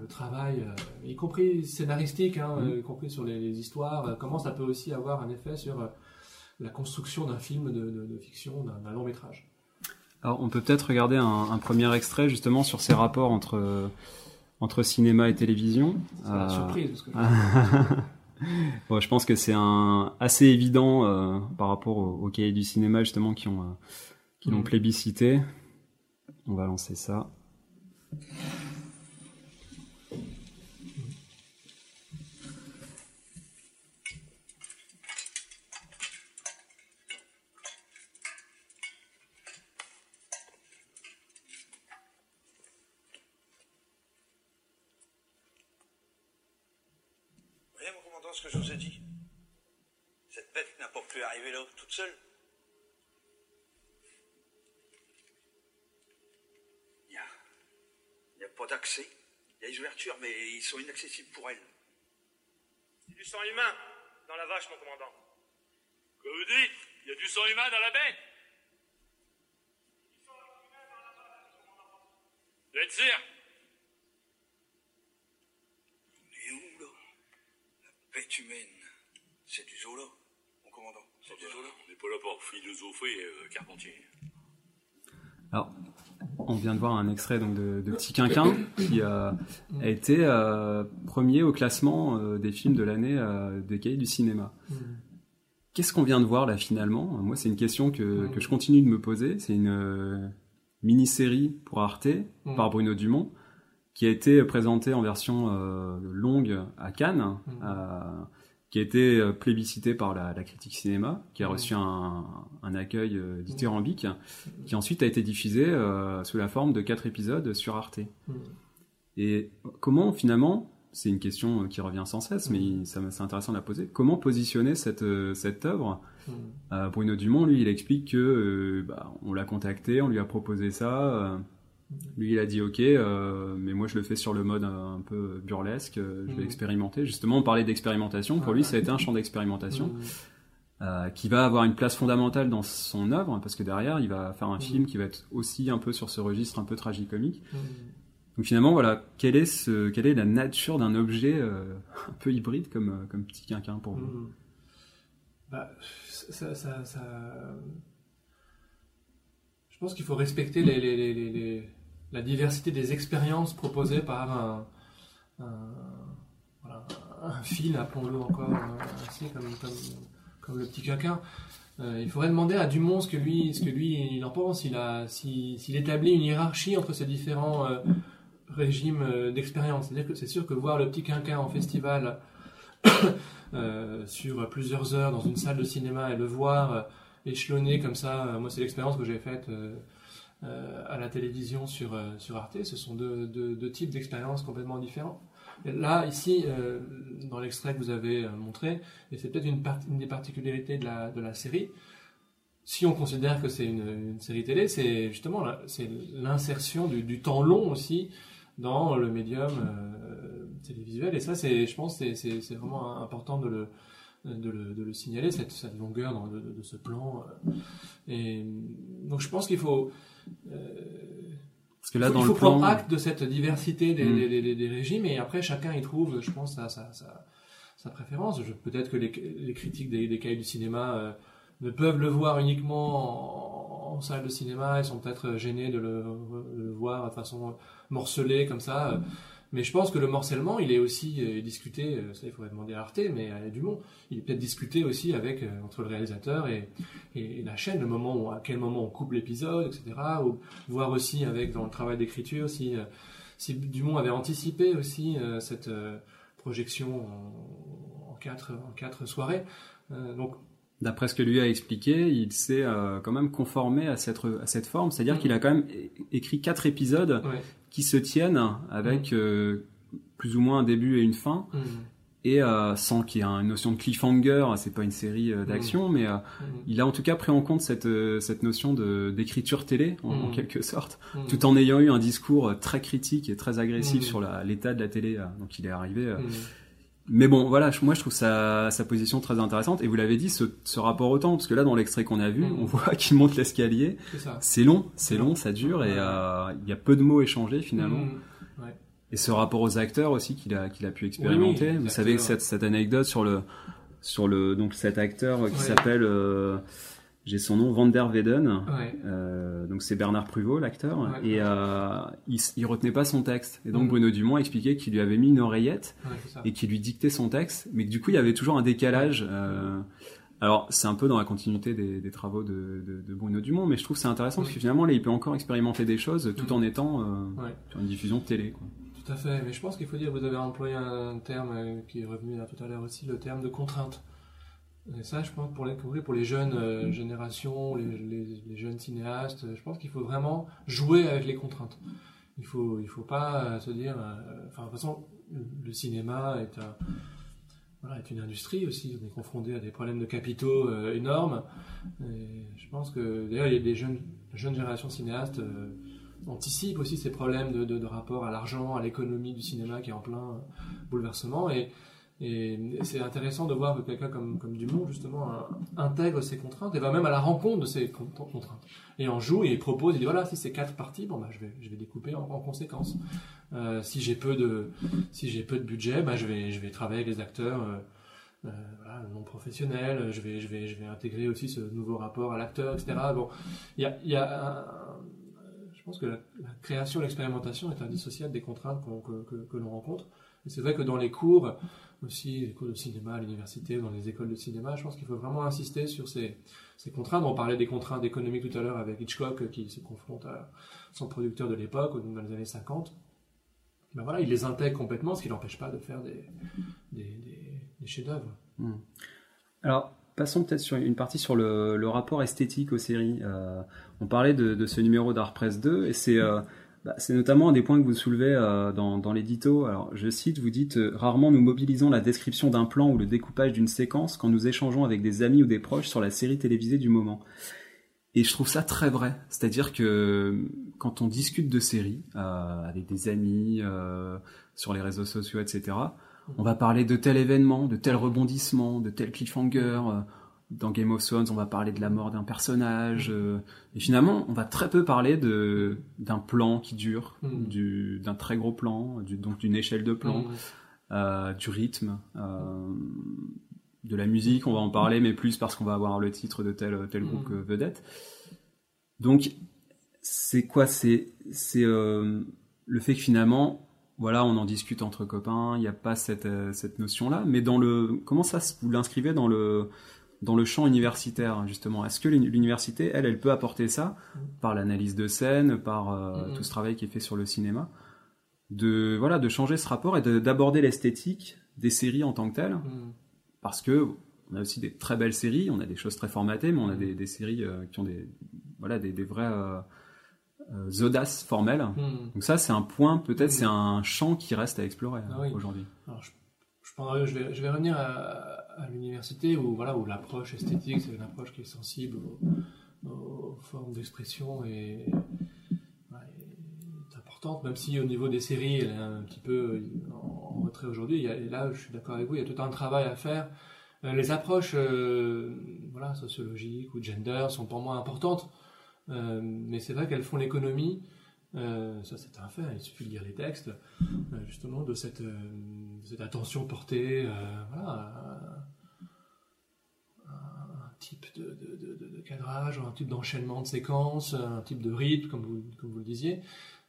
le travail, euh, y compris scénaristique, hein, mm. y compris sur les, histoires, euh, comment ça peut aussi avoir un effet sur euh, la construction d'un film de, fiction, d'un long métrage. Alors, on peut peut-être regarder un, premier extrait justement sur ces rapports entre, entre cinéma et télévision. [LAUGHS] C'est une surprise. je pense que c'est un, assez évident par rapport au, cahier du cinéma justement qui ont qui l'ont mm. plébiscité. On va lancer ça. ce que je vous ai dit Cette bête arriver là toute seule. Il n'y a, a pas d'accès. Il y a des ouvertures, mais ils sont inaccessibles pour elle. C'est du sang humain dans la vache, mon commandant. Quoi vous dites Il y a du sang humain dans la bête Vous êtes sûr? Bête humaine, c'est du Zola, mon commandant. On n'est pas là pour philosopher, euh, Carpentier. Alors, on vient de voir un extrait donc, de, Petit Quinquin qui a été euh, premier au classement euh, des films de l'année des cahiers du cinéma. Qu'est-ce qu'on vient de voir là finalement? Moi, c'est une question que, que, je continue de me poser. C'est une mini-série pour Arte par Bruno Dumont qui a été présenté en version euh, longue à Cannes, mmh. Euh, qui a été euh, plébiscité par la, critique cinéma, qui a reçu un, accueil dithyrambique, mmh. qui ensuite a été diffusé sous la forme de quatre épisodes sur Arte. Et comment finalement, c'est une question qui revient sans cesse, mais c'est intéressant de la poser, comment positionner cette, cette œuvre? Bruno Dumont, lui, il explique que bah, on l'a contacté, on lui a proposé ça lui, il a dit OK, euh, mais moi je le fais sur le mode un, peu burlesque, euh, je vais mm. expérimenter. Justement, on parlait d'expérimentation. Pour lui, ça a été un champ d'expérimentation euh, qui va avoir une place fondamentale dans son œuvre, parce que derrière, il va faire un mm. film qui va être aussi un peu sur ce registre un peu tragicomique. Donc finalement, voilà, quelle est, ce, quelle est la nature d'un objet [LAUGHS] un peu hybride comme, comme Petit Quinquin pour vous? Bah, ça, ça, ça... Je pense qu'il faut respecter les, les, les, la diversité des expériences proposées par un, un, un fil, appelons-le encore ainsi, comme, le petit quinquin. Euh, il faudrait demander à Dumont ce que lui, ce que lui il en pense. S'il établit une hiérarchie entre ces différents euh, régimes euh, d'expérience. C'est-à-dire que c'est sûr que voir le petit quinquin en festival [COUGHS] euh, sur plusieurs heures dans une salle de cinéma et le voir euh, échelonné comme ça, euh, moi c'est l'expérience que j'ai faite euh, euh, à la télévision sur, euh, sur Arte. Ce sont deux, types d'expériences complètement différents. Là, ici, euh, dans l'extrait que vous avez euh, montré, et c'est peut-être une, des particularités de la, de la série, si on considère que c'est une, série télé, c'est justement l'insertion du, temps long aussi dans le médium euh, télévisuel. Et ça, je pense, c'est, vraiment important de le, de le, de le signaler, cette, cette longueur dans- de, ce plan. euh. Et donc, je pense qu'il faut, euh, Parce que là, faut- dans il faut le plan, prendre acte de cette diversité des, Mm. des, des- des régimes et après chacun y trouve, je pense, sa, sa, sa, sa préférence. Peut-être que les, les critiques des, des cahiers du cinéma euh, ne peuvent le voir uniquement en, en salle de cinéma, ils sont peut-être gênés de le, de le voir de façon morcelée comme ça. euh. Mais je pense que le morcellement, il est aussi euh, discuté, euh, ça il faudrait demander à Arte, mais à Dumont, il est peut-être discuté aussi avec euh, entre le réalisateur et, la chaîne, le moment où, à quel moment on coupe l'épisode, etc. Ou voir aussi avec dans le travail d'écriture si, si Dumont avait anticipé aussi euh, cette euh, projection en, en quatre, en quatre soirées. Euh, donc d'après ce que lui a expliqué, il s'est quand même conformé à cette, à cette forme. C'est-à-dire Mm. qu'il a quand même écrit quatre épisodes ouais. Qui se tiennent avec euh, plus ou moins un début et une fin. Mm. Et euh, sans qu'il y ait une notion de cliffhanger, c'est pas une série euh, d'action, mais euh, Mm. il a en tout cas pris en compte cette, cette notion d'écriture télé, en, en Mm. quelque sorte, Mm. tout en ayant eu un discours très critique et très agressif Mm. sur l'état de la télé. donc il est arrivé. Mais bon, voilà, moi je trouve sa, sa position très intéressante. Et vous l'avez dit, ce, ce rapport au temps, parce que là dans l'extrait qu'on a vu, Mm. on voit [LAUGHS] qu'il monte l'escalier. C'est long, c'est long, ça dure, et euh, il y a peu de mots échangés finalement. Mm. Et ce rapport aux acteurs aussi qu'il a, qu'il a pu expérimenter. Oui, Vous savez cette, cette anecdote sur le, sur le, donc cet acteur qui Ouais. s'appelle, euh, j'ai son nom, Van der Weyden. Ouais. Euh, donc c'est Bernard Pruvot, l'acteur, Ouais. et euh, il, il retenait pas son texte. Et donc Mhm. Bruno Dumont expliquait qu'il lui avait mis une oreillette Ouais, et qui lui dictait son texte, mais que du coup il y avait toujours un décalage. euh, alors c'est un peu dans la continuité des, des travaux de, de- de Bruno Dumont, mais je trouve que c'est intéressant parce que finalement là il peut encore expérimenter des choses tout en étant sur une diffusion de télé. Quoi. Tout à fait, mais je pense qu'il faut dire, vous avez employé un terme qui est revenu là tout à l'heure aussi, le terme de contrainte. Et ça, je pense, pour les, pour les jeunes euh, générations, les, les- les jeunes cinéastes, je pense qu'il faut vraiment jouer avec les contraintes. Il faut, il faut pas euh, se dire, euh, enfin, de toute façon, le- cinéma est un, est une industrie aussi. On est confronté à des problèmes de capitaux énormes. Je pense que, d'ailleurs, des jeunes, jeunes générations cinéastes anticipent aussi ces problèmes de, de- de rapport à l'argent, à l'économie du cinéma qui est en plein bouleversement. Et, et c'est intéressant de voir que quelqu'un comme, comme Dumont, justement, euh, intègre ces contraintes et va même à la rencontre de ces con- contraintes. Et en joue et il propose, il dit voilà, si c'est quatre parties, bon, bah, je, vais, je vais découper en, en conséquence. Euh, si j'ai peu de, si j'ai peu de budget, bah, je, vais, je vais travailler avec les acteurs. euh, euh, voilà, non professionnels, je vais, je, vais, je vais intégrer aussi ce nouveau rapport à l'acteur, etc. Bon, il y a, y a un- je pense que la, création, l'expérimentation est indissociable des contraintes que, que, que l'on rencontre. Et c'est vrai que dans les cours, aussi les cours de cinéma à l'université, dans les écoles de cinéma, je pense qu'il faut vraiment insister sur ces, ces contraintes. On parlait des contraintes économiques tout à l'heure avec Hitchcock qui se confronte à son producteur de l'époque, dans les années 50. Ben voilà, il les intègre complètement, ce qui n'empêche pas de faire des, des, chefs-d'œuvre. Alors, passons peut-être sur une partie sur le, rapport esthétique aux séries. Euh, on parlait de, de ce numéro d'Art Press 2, et c'est euh, bah, c'est notamment un des points que vous soulevez euh, dans, dans l'édito. Alors, je cite, vous dites euh, Rarement nous mobilisons la description d'un plan ou le découpage d'une séquence quand nous échangeons avec des amis ou des proches sur la série télévisée du moment. Et je trouve ça très vrai. C'est-à-dire que quand on discute de séries euh, avec des amis, euh, sur les réseaux sociaux, etc., on va parler de tel événement, de tel rebondissement, de tel cliffhanger. Dans Game of Thrones, on va parler de la mort d'un personnage. euh, et finalement, on va très peu parler de d'un plan qui dure, Mm. du- d'un très gros plan, du- donc d'une échelle de plan, Mmh. euh, du rythme, euh, de la musique. On va en parler, mais plus parce qu'on va avoir le titre de tel tel groupe Mm. euh, vedette. Donc, c'est quoi? C'est c'est le fait que finalement, voilà, on en discute entre copains. Il n'y a pas cette cette notion là. Mais dans le comment ça vous l'inscrivez dans le dans le champ universitaire, justement. Est-ce que l'uni- l'université, elle, elle peut apporter ça Mm. par l'analyse de scène, par euh, Mm. tout ce travail qui est fait sur le cinéma, de voilà, de changer ce rapport et de- d'aborder l'esthétique des séries en tant que telles, Mm. parce que on a aussi des très belles séries, on a des choses très formatées, mais on a des, des séries euh, qui ont des voilà des, des vraies euh, audaces formelles. Mm. Donc ça, c'est un point, peut-être, Mm. c'est un champ qui reste à explorer Ah oui. aujourd'hui. Je, je, prendrai- je vais, je vais revenir à, à l'université où, voilà, où l'approche esthétique, c'est une approche qui est sensible aux, formes d'expression et, est importante, même si au niveau des séries, elle est un petit peu en, retrait aujourd'hui. Et là, je suis d'accord avec vous, il y a tout un travail à faire. Euh, Les approches euh, voilà, sociologiques ou gender sont pour moi importantes, euh, mais c'est vrai qu'elles font l'économie euh, ça c'est un fait, il suffit de lire les textes, euh, justement, de cette, euh, de cette attention portée à, un type de, cadrage, un type d'enchaînement de séquences, un type de rythme, comme vous, comme vous le disiez.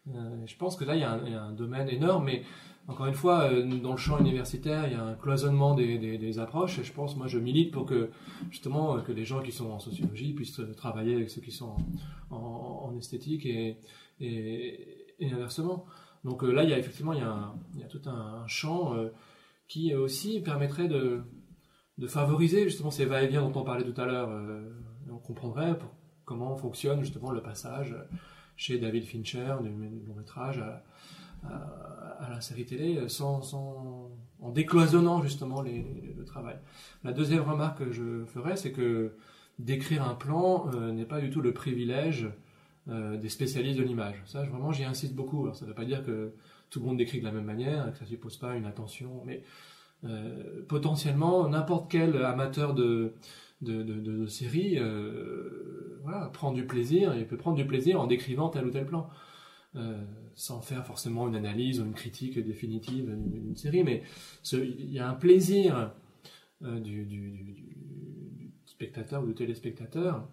Je pense que là, il y, a un, domaine énorme, mais encore une fois, dans le champ universitaire, il y a un cloisonnement des, approches, et je pense, moi, je milite pour que, justement, que les gens qui sont en sociologie puissent travailler avec ceux qui sont en, en- en esthétique et, et, inversement. Donc euh, là, il y a effectivement il y a, tout un, champ euh, qui aussi permettrait de, favoriser justement ces va-et-vient dont on parlait tout à l'heure. euh, on comprendrait comment fonctionne justement le passage chez David Fincher du long métrage à, la série télé euh, sans, en décloisonnant justement le travail. La deuxième remarque que je ferais, c'est que d'écrire un plan euh, n'est pas du tout le privilège euh, des spécialistes de l'image. Ça, vraiment, j'y insiste beaucoup. Alors, ça ne veut pas dire que tout le monde décrit de la même manière, que ça ne suppose pas une attention, mais euh, potentiellement, n'importe quel amateur de, de, de, série euh, voilà, prend du plaisir, et peut prendre du plaisir en décrivant tel ou tel plan. Sans faire forcément une analyse ou une critique définitive d'une série, mais il y a un plaisir du- du- du spectateur ou du téléspectateur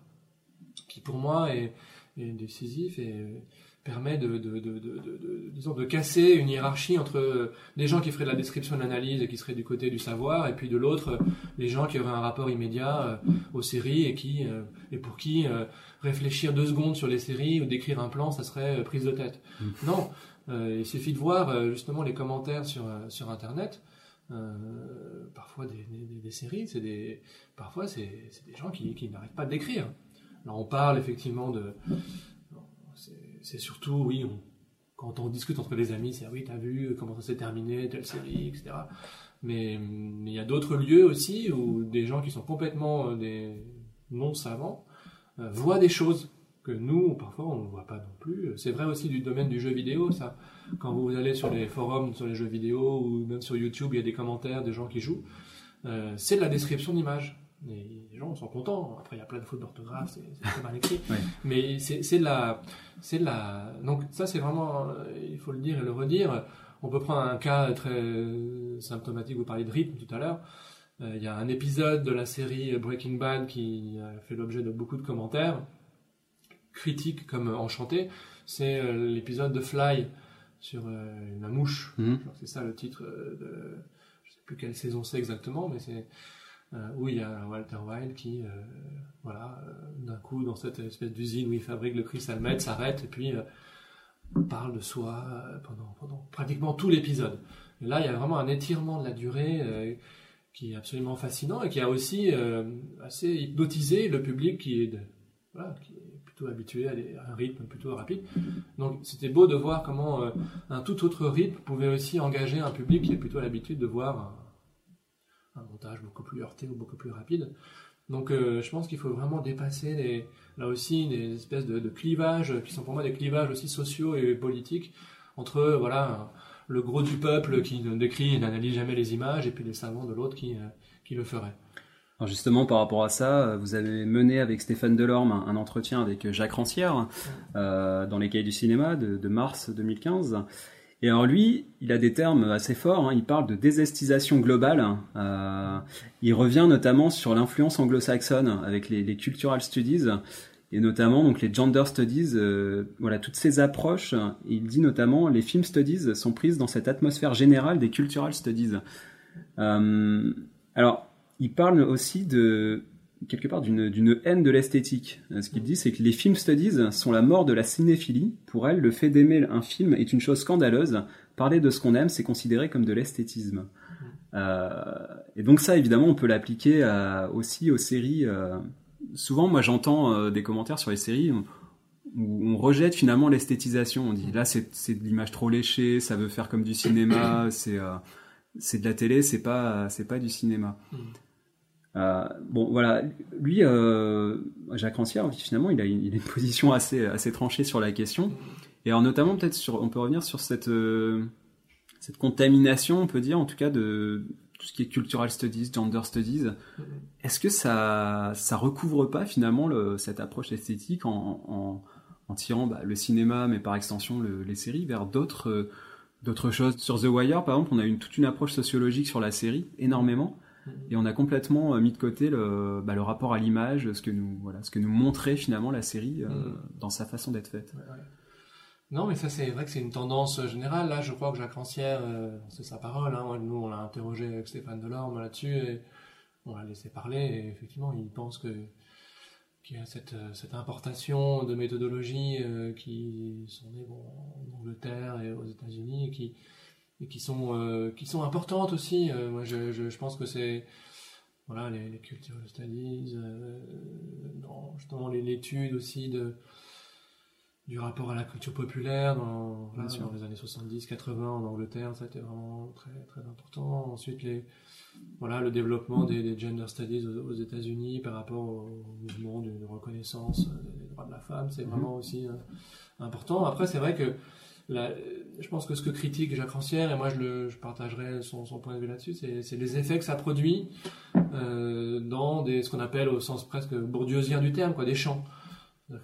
qui pour moi est, est décisif et permet de, de, de, de, de- de- disons, de casser une hiérarchie entre des gens qui feraient de la description, de l'analyse et qui seraient du côté du savoir, et puis de l'autre, les gens qui auraient un rapport immédiat euh, aux séries et, qui, euh, et pour qui euh, réfléchir deux secondes sur les séries ou décrire un plan, ça serait euh, prise de tête. Non, euh, il suffit de voir euh, justement les commentaires sur, euh, sur Internet. euh, parfois des, des- des séries, c'est des, parfois c'est c'est des gens qui, qui n'arrêtent pas de décrire. On parle effectivement de, c'est- surtout oui, quand on discute entre les amis, c'est ah oui t'as vu comment ça s'est terminé telle série, etc. Mais il y a d'autres lieux aussi où des gens qui sont complètement euh, des non savants euh, voient des choses que nous parfois on ne voit pas non plus. C'est vrai aussi du domaine du jeu vidéo ça. Quand vous allez sur les forums sur les jeux vidéo ou même sur YouTube, il y a des commentaires de gens qui jouent. Euh, c'est de la description d'image. Les gens sont contents. Après, il y a plein de fautes d'orthographe, c'est c'est très mal écrit. [LAUGHS] Mais c'est c'est de la, c'est la. Donc ça, c'est vraiment, euh, il faut le dire et le redire. On peut prendre un cas très symptomatique. Vous parliez de rythme tout à l'heure. Euh, Il y a un épisode de la série Breaking Bad qui a fait l'objet de beaucoup de commentaires critiques comme enchanté. C'est euh, l'épisode de Fly sur euh, la mouche. Je crois que C'est ça le titre euh, de. Je sais plus quelle saison c'est exactement, mais c'est euh, où il y a Walter Wilde qui, euh, voilà, euh, d'un coup, dans cette espèce d'usine où il fabrique le cristalmètre, s'arrête et puis euh, parle de soi euh, pendant, pratiquement tout l'épisode. Là, il y a vraiment un étirement de la durée euh, qui est absolument fascinant et qui a aussi euh, assez hypnotisé le public qui est, plutôt habitué à, des- à un rythme plutôt rapide. Donc c'était beau de voir comment euh, un tout autre rythme pouvait aussi engager un public qui est plutôt l'habitude de voir un, montage beaucoup plus heurté ou beaucoup plus rapide. Donc euh, je pense qu'il faut vraiment dépasser les, là aussi des espèces de, de clivages qui sont pour moi des clivages aussi sociaux et politiques entre voilà le gros du peuple qui ne décrit et n'analyse jamais les images et puis les savants de l'autre qui, euh, qui le feraient. Alors justement, par rapport à ça, euh, vous avez mené avec Stéphane Delorme un, un entretien avec Jacques Rancière euh, dans les cahiers du cinéma de, de mars 2015. Et alors lui, il a des termes assez forts. hein. Il parle de désestisation globale. Euh, il revient notamment sur l'influence anglo-saxonne avec les, cultural studies et notamment donc les gender studies. euh, voilà toutes ces approches. Il dit notamment les film studies sont prises dans cette atmosphère générale des cultural studies. Euh, alors il parle aussi de quelque part d'une haine de l'esthétique. Euh, Ce qu'il dit, c'est que les film studies sont la mort de la cinéphilie. Pour elle, le fait d'aimer un film est une chose scandaleuse. Parler de ce qu'on aime, c'est considéré comme de l'esthétisme. Euh, et donc ça, évidemment, on peut l'appliquer aussi aux séries. euh, souvent, moi, j'entends euh, des commentaires sur les séries où où on rejette finalement l'esthétisation. On dit là, c'est de l'image trop léchée, ça veut faire comme du cinéma, c'est c'est de la télé, c'est pas c'est pas du cinéma. Euh, bon, voilà, lui, euh, Jacques Rancière, finalement, il a, une, position assez assez tranchée sur la question. Et alors notamment peut-être on peut revenir sur cette euh, cette contamination, on peut dire en tout cas de tout ce qui est cultural studies, gender studies. Est-ce que ça ça recouvre pas finalement le, cette approche esthétique en, en, en tirant bah, le cinéma, mais par extension le- les séries vers d'autres d'autres choses? Sur The Wire, par exemple, on a une toute une approche sociologique sur la série, énormément. Et on a complètement euh, mis de côté le, bah, le rapport à l'image, ce que nous voilà, ce que nous montrait finalement la série euh, Mm. dans sa façon d'être faite. Ouais, ouais. Non, mais ça, c'est vrai que c'est une tendance générale. Là, je crois que Jacques Rancière, euh, c'est sa parole. Hein. Nous, on l'a interrogé avec Stéphane Delorme là-dessus et on l'a laissé parler. Et effectivement, il pense que qu'il y a cette, euh, cette importation de méthodologies euh, qui sont nées bon, en Angleterre et aux États-Unis et qui, et qui, sont, euh, qui sont importantes aussi. Euh, moi, je, je, je pense que c'est voilà, les, les cultural studies, euh, dans justement l'étude aussi de, du rapport à la culture populaire dans, dans les années 70-80 en Angleterre, ça a été vraiment très, très important. Ensuite, les, voilà, le développement des, des gender studies aux, aux États-Unis par rapport au mouvement de, de reconnaissance des droits de la femme, c'est Mhm. vraiment aussi important. Après, c'est vrai que la- je pense que ce que critique Jacques Rancière, et moi je, le, je partagerai son, son point de vue là-dessus, c'est les effets que ça produit euh, dans des, ce qu'on appelle au sens presque bourdieusien du terme, quoi, des champs.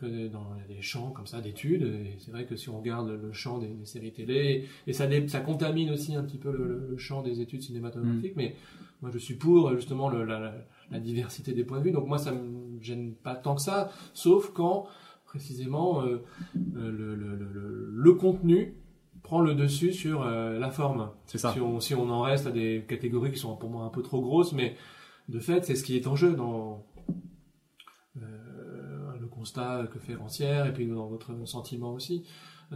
Que dans il y a des champs comme ça d'études, et c'est vrai que si on regarde le champ des, des séries télé, et ça, ça contamine aussi un petit peu le, champ des études cinématographiques, mais moi je suis pour justement le- la- la diversité des points de vue, donc moi ça me gêne pas tant que ça, sauf quand précisément euh, euh, le, le- le- le- le contenu prend le dessus sur euh, la forme. C'est ça. Si on, si on en reste à des catégories qui sont pour moi un peu trop grosses, mais de fait, c'est ce qui est en jeu dans euh, le constat que fait Rancière et puis dans votre sentiment aussi.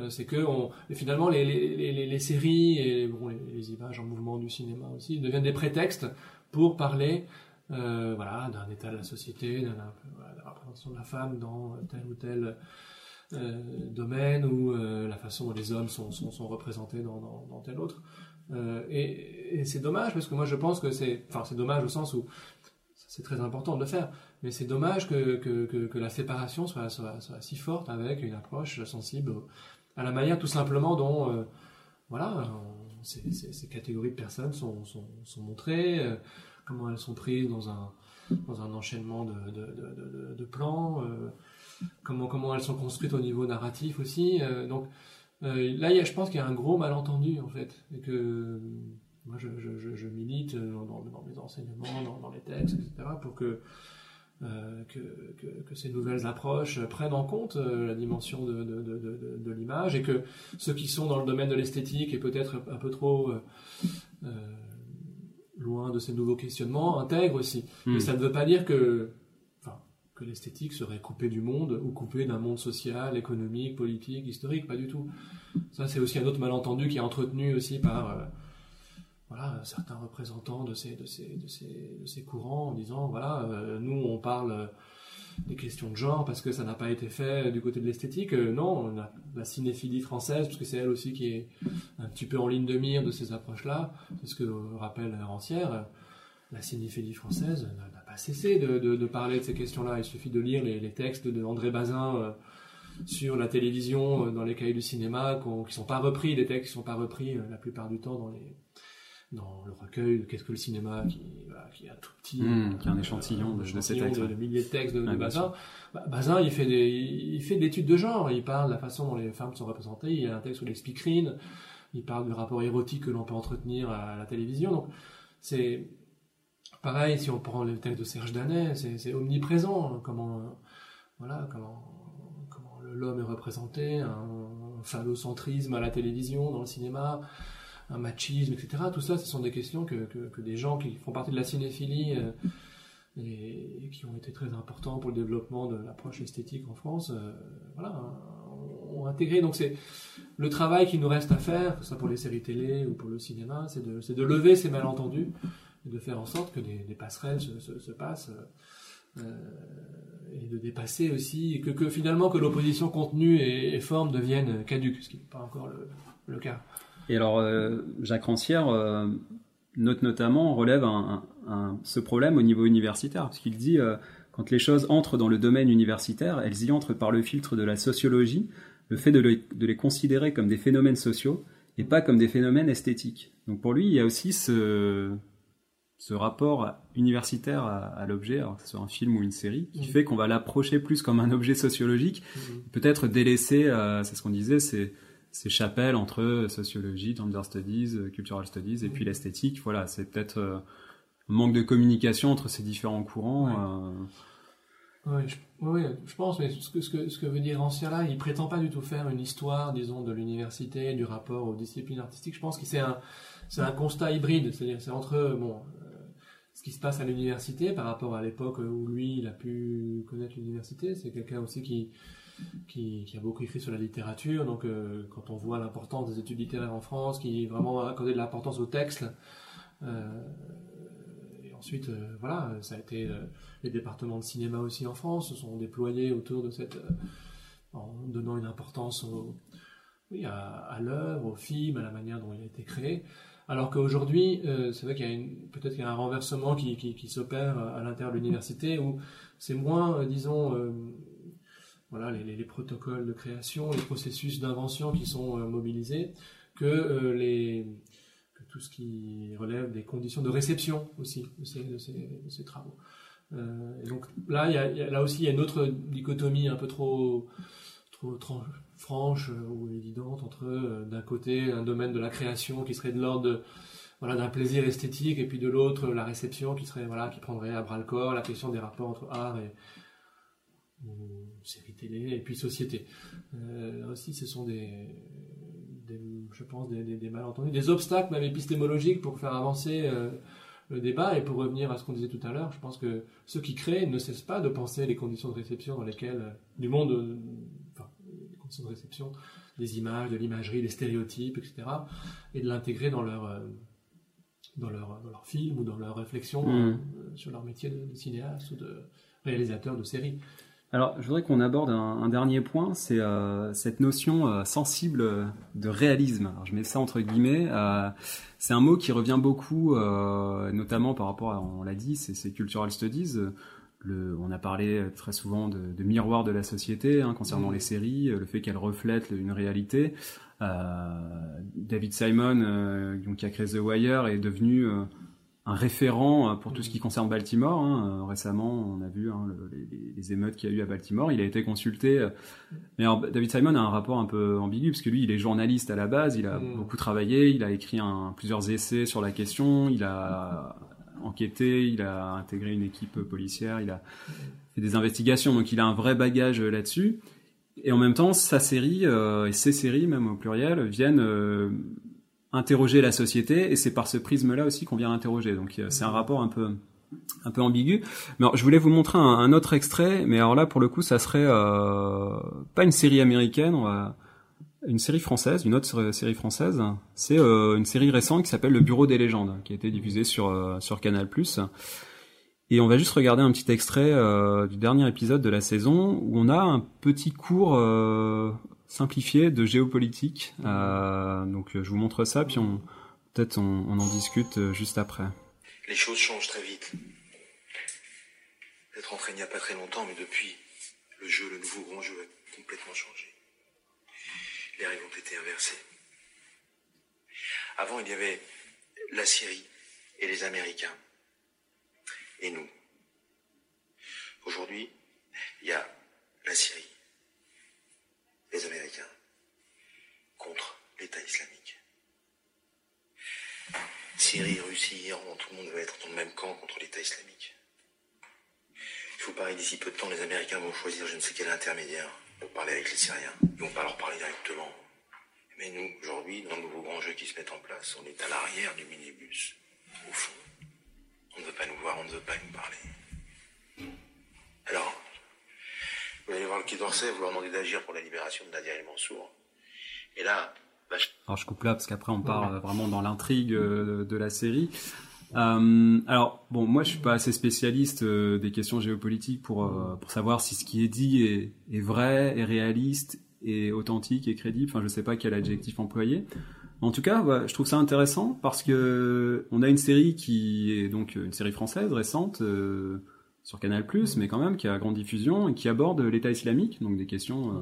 C'est que on, finalement les, les, les, les séries et bon, les images en mouvement du cinéma aussi deviennent des prétextes pour parler euh, voilà, d'un état de la société, de la représentation de la femme dans tel ou tel euh, domaine ou euh, la façon dont les hommes sont, sont, représentés dans, dans, dans tel autre. Et c'est dommage parce que moi je pense que c'est, enfin c'est dommage au sens où c'est très important de le faire, mais c'est dommage que, que, que, la séparation soit, soit, soit si forte avec une approche sensible à la manière tout simplement dont voilà, ces, ces, catégories de personnes sont, sont, sont montrées, comment elles sont prises dans un, enchaînement de, plans, euh, comment, elles sont construites au niveau narratif aussi. euh, donc euh, là, je pense qu'il y a un gros malentendu en fait, que moi je, milite dans, mes enseignements, dans, les textes, etc., pour que, ces nouvelles approches prennent en compte la dimension de, l'image et que ceux qui sont dans le domaine de l'esthétique et peut-être un peu trop loin de ces nouveaux questionnements intègrent aussi. Hmm. Et ça ne veut pas dire que, enfin, que l'esthétique serait coupée du monde ou coupée d'un monde social, économique, politique, historique, pas du tout. Ça, c'est aussi un autre malentendu qui est entretenu aussi par euh, voilà, certains représentants de ces, de, ces, de, ces, de ces courants en disant voilà, euh, nous on parle euh, des questions de genre parce que ça n'a pas été fait du côté de l'esthétique. Euh, non, on a la cinéphilie française, parce que c'est elle aussi qui est un petit peu en ligne de mire de ces approches-là. C'est ce que rappelle Rancière. La cinéphilie française n'a pas cessé de, de, parler de ces questions-là. Il suffit de lire les, les textes de André Bazin euh, sur la télévision, euh, dans les cahiers du cinéma, qu'on- qui sont pas repris, des textes qui sont pas repris euh, la plupart du temps dans, les, dans le recueil de Qu'est-ce que le cinéma, qui, qui est un tout petit. Mmh, qui est un échantillon de- de ces échantillon textes, de, de milliers de textes de, bien Bazin. Bah, Bazin, il fait, des, il fait de l'étude de genre, il parle de la façon dont les femmes sont représentées, il y a un texte sur les speakerines, il parle du rapport érotique que l'on peut entretenir à la télévision. Donc, c'est pareil, si on prend le texte de Serge Danet, c'est omniprésent, hein, comment, euh, voilà, comment, comment l'homme est représenté, un phallocentrisme à la télévision, dans le cinéma, un machisme, etc. Tout ça, ce sont des questions que, que, des gens qui font partie de la cinéphilie euh, et, qui ont été très importants pour le développement de l'approche esthétique en France, voilà, ont intégré. Donc c'est le travail qui nous reste à faire, que soit pour les séries télé ou pour le cinéma, c'est de, lever ces malentendus et de faire en sorte que des, passerelles se, se, passent. Euh, et de dépasser aussi, que, que finalement que l'opposition contenue et, forme deviennent caduques, ce qui n'est pas encore le, cas. Et alors, euh, Jacques Rancière euh, note notamment, relève un, ce problème au niveau universitaire, parce qu'il dit, quand les choses entrent dans le domaine universitaire, elles y entrent par le filtre de la sociologie, le fait de, les considérer comme des phénomènes sociaux et pas comme des phénomènes esthétiques. Donc pour lui, il y a aussi ce, ce rapport universitaire à, l'objet, alors que ce soit un film ou une série, qui mmh. fait qu'on va l'approcher plus comme un objet sociologique, mmh. peut-être délaisser, euh, c'est ce qu'on disait, ces, ces chapelles entre sociologie, gender studies, cultural studies, et puis mmh. l'esthétique. Voilà, c'est peut-être euh, un manque de communication entre ces différents courants. Euh, oui, je, je pense, mais ce que, ce que, ce que veut dire Ancien là, il prétend pas du tout faire une histoire, disons, de l'université, du rapport aux disciplines artistiques. Je pense que c'est un, c'est un constat hybride, c'est-à-dire c'est entre bon, euh, ce qui se passe à l'université par rapport à l'époque où lui, il a pu connaître l'université. C'est quelqu'un aussi qui, qui, a beaucoup écrit sur la littérature. Donc, euh, quand on voit l'importance des études littéraires en France, qui vraiment accordé de l'importance au texte. Euh, Ensuite, euh, voilà, ça a été les départements de cinéma aussi en France se sont déployés autour de cette, en donnant une importance oui, à, l'œuvre, au film, à la manière dont il a été créé. Alors qu'aujourd'hui, c'est vrai qu'il y a peut-être a un renversement qui, s'opère à l'intérieur de l'université où c'est moins, disons, voilà, les, les, protocoles de création, les processus d'invention qui sont mobilisés que les tout ce qui relève des conditions de réception aussi de ces, travaux. Euh, donc là, là aussi, il y a une autre dichotomie un peu trop, trop, franche ou évidente entre, euh, d'un côté, un domaine de la création qui serait de l'ordre voilà, d'un plaisir esthétique, et puis de l'autre, la réception qui serait, voilà, qui prendrait à bras le corps la question des rapports entre art et série télé, et puis société. Euh, là aussi, ce sont des, je pense, des, malentendus, des obstacles même épistémologiques pour faire avancer euh, le débat. Et pour revenir à ce qu'on disait tout à l'heure, je pense que ceux qui créent ne cessent pas de penser les conditions de réception dans lesquelles, euh, du monde, euh, enfin, les conditions de réception des images, de l'imagerie, des stéréotypes, etc., et de l'intégrer dans leur, dans, leur, dans leur film ou dans leur réflexion mmh. sur leur métier de cinéaste ou de réalisateur de séries. Alors, je voudrais qu'on aborde un, dernier point, c'est euh, cette notion euh, sensible de réalisme. Alors, je mets ça entre guillemets. Euh, c'est un mot qui revient beaucoup, notamment par rapport à, on l'a dit, c'est cultural studies. Le, on a parlé très souvent de, de miroir de la société hein, concernant mmh. les séries, le fait qu'elles reflètent une réalité. David Simon, qui a créé The Wire, est devenu un référent euh, pour tout ce qui concerne Baltimore. Hein. Euh, récemment, on a vu hein, les, émeutes qu'il y a eu à Baltimore. Il a été consulté. Euh, mais David Simon a un rapport un peu ambigu parce que lui, il est journaliste à la base. Il a mm. beaucoup travaillé. Il a écrit un, plusieurs essais sur la question. Il a enquêté. Il a intégré une équipe policière. Il a fait des investigations. Donc, il a un vrai bagage là-dessus. Et en même temps, sa série et ses séries, même au pluriel, viennent interroger la société et c'est par ce prisme-là aussi qu'on vient l'interroger. Donc euh, c'est un rapport un peu un peu ambigu. Mais alors, je voulais vous montrer un, autre extrait, mais alors là pour le coup ça serait euh, pas une série américaine, on va une série française, une autre série française. C'est euh, une série récente qui s'appelle Le Bureau des légendes, qui a été diffusée sur euh, sur Canal+. Et on va juste regarder un petit extrait du dernier épisode de la saison où on a un petit cours simplifié de géopolitique. Euh, donc je vous montre ça, puis on peut-être en discute euh, juste après. Les choses changent très vite. D'être entré il n'y a pas très longtemps, mais depuis, le jeu, le nouveau grand jeu a complètement changé. Les règles ont été inversées. Avant, il y avait la Syrie et les Américains. Et nous. Aujourd'hui, il y a la Syrie les Américains contre l'État islamique. Syrie, Russie, Iran, tout le monde va être dans le même camp contre l'État islamique. Il faut parler d'ici peu de temps, les Américains vont choisir je ne sais quel intermédiaire pour parler avec les Syriens. Ils vont pas leur parler directement. Mais nous, aujourd'hui, dans le nouveau grand jeu qui se met en place, on est à l'arrière du minibus, au fond. On ne veut pas nous voir, on ne veut pas nous parler. Quai d'Orsay vouloir demander d'agir pour la libération de Nadia El Mansour. Et là, bah, je- Alors je coupe là parce qu'après on part euh, vraiment dans l'intrigue euh, de la série. Euh, alors bon, moi je suis pas assez spécialiste euh, des questions géopolitiques pour euh, pour savoir si ce qui est dit est, est vrai, est réaliste, est authentique, est crédible. Enfin, je sais pas quel adjectif employer. En tout cas, ouais, je trouve ça intéressant parce que on a une série qui est donc une série française récente euh, sur Canal+, mais quand même qui a grande diffusion et qui aborde l'État islamique, donc des questions euh,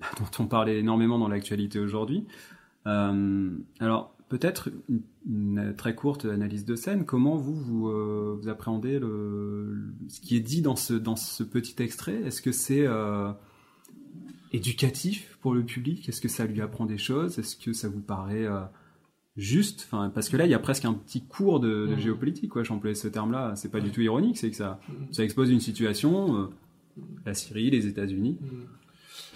[LAUGHS] dont on parle énormément dans l'actualité aujourd'hui. Euh, alors, peut-être une, très courte analyse de scène. Comment vous, vous, euh, appréhendez ce qui est dit dans ce, dans ce petit extrait? Est-ce que c'est éducatif pour le public? Est-ce que ça lui apprend des choses? Est-ce que ça vous paraît juste enfin, Parce que là, il y a presque un petit cours de, de Mhm. géopolitique. Quoi. J'employais ce terme-là. C'est pas du tout ironique. C'est que ça, Mhm. ça expose une situation. euh, la Syrie, les États-Unis.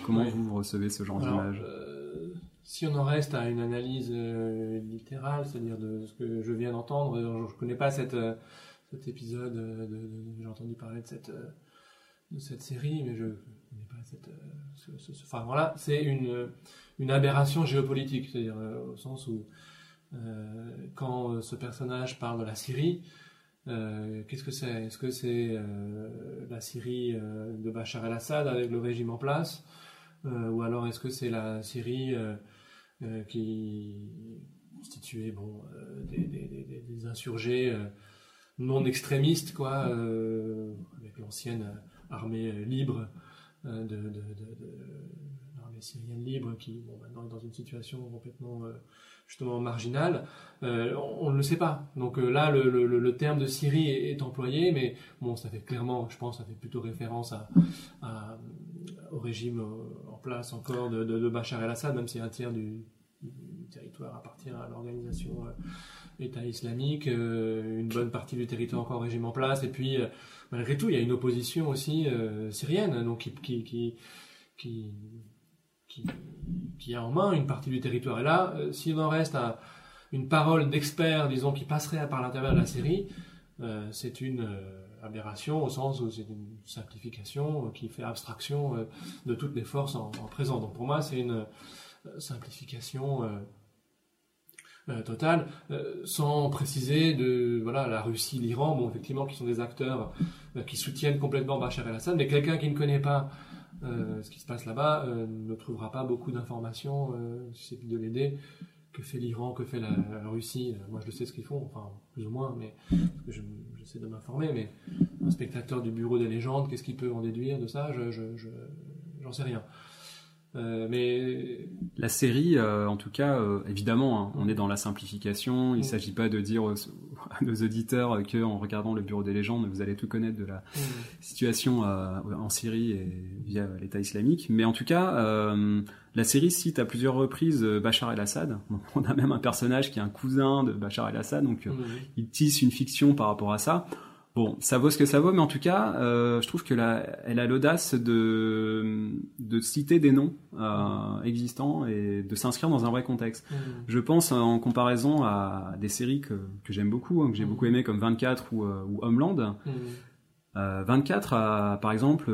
Comment Ouais. vous recevez ce genre d'image euh, si on en reste à une analyse euh, littérale, c'est-à-dire de ce que je viens d'entendre, je ne connais pas cette, cet épisode, de, de- j'ai entendu parler de cette, de cette série, mais je ne connais pas cette... ce- ce- ce- enfin voilà, c'est une, une aberration géopolitique, c'est-à-dire au sens où quand euh, ce personnage parle de la Syrie, euh, qu'est-ce que c'est? Est-ce que c'est euh, la Syrie euh, de Bachar el-Assad avec le régime en place? Euh, ou alors est-ce que c'est la Syrie euh, euh, qui constituait bon, euh, des, insurgés euh, non extrémistes, quoi, euh, avec l'ancienne armée euh, libre euh, de, l'armée syrienne libre qui bon, maintenant est dans une situation complètement euh, justement marginale. Euh, on, ne le sait pas. Donc euh, là, le, terme de Syrie est, employé, mais bon, ça fait clairement, je pense, ça fait plutôt référence au régime euh, en place encore de, Bachar el-Assad, même si un tiers du, territoire appartient à l'organisation État islamique, une bonne partie du territoire encore au régime en place, et puis malgré tout, il y a une opposition aussi syrienne, donc qui, qui, qui, qui- qui a en main une partie du territoire. Et là, euh, s'il en reste une parole d'expert, disons, qui passerait par l'intérieur de la série, euh, c'est une euh, aberration au sens où c'est une simplification qui fait abstraction de toutes les forces en, en présent. Donc pour moi, c'est une simplification totale, sans préciser de voilà la Russie, l'Iran, bon effectivement qui sont des acteurs qui soutiennent complètement Bachar el-Assad, mais quelqu'un qui ne connaît pas euh, ce qui se passe là-bas euh, ne trouvera pas beaucoup d'informations euh, susceptibles de l'aider. Que fait l'Iran, que fait la, Russie Euh, Moi, je sais ce qu'ils font, enfin plus ou moins, mais parce que je- j'essaie de m'informer. Mais un spectateur du bureau des légendes, qu'est-ce qu'il peut en déduire de ça? Je, je, sais rien. Euh, mais La série, euh, en tout cas, euh, évidemment, hein, on est dans la simplification. Il ne Mm. s'agit pas de dire [LAUGHS] à nos auditeurs que en regardant le Bureau des légendes, vous allez tout connaître de la situation euh, en Syrie et via l'État islamique. Mais en tout cas, la série cite à plusieurs reprises Bachar el-Assad. [LAUGHS] On a même un personnage qui est un cousin de Bachar el-Assad, donc Mhm. il tisse une fiction par rapport à ça. Bon, ça vaut ce que ça vaut, mais en tout cas, euh, je trouve que la, elle a l'audace de, de citer des noms euh, existants et de s'inscrire dans un vrai contexte. Mhm. Je pense euh, en comparaison à des séries que, que j'aime beaucoup, hein, que j'ai Mhm. beaucoup aimé comme 24 ou, euh, ou Homeland. Mhm. Euh, 24 a, par exemple,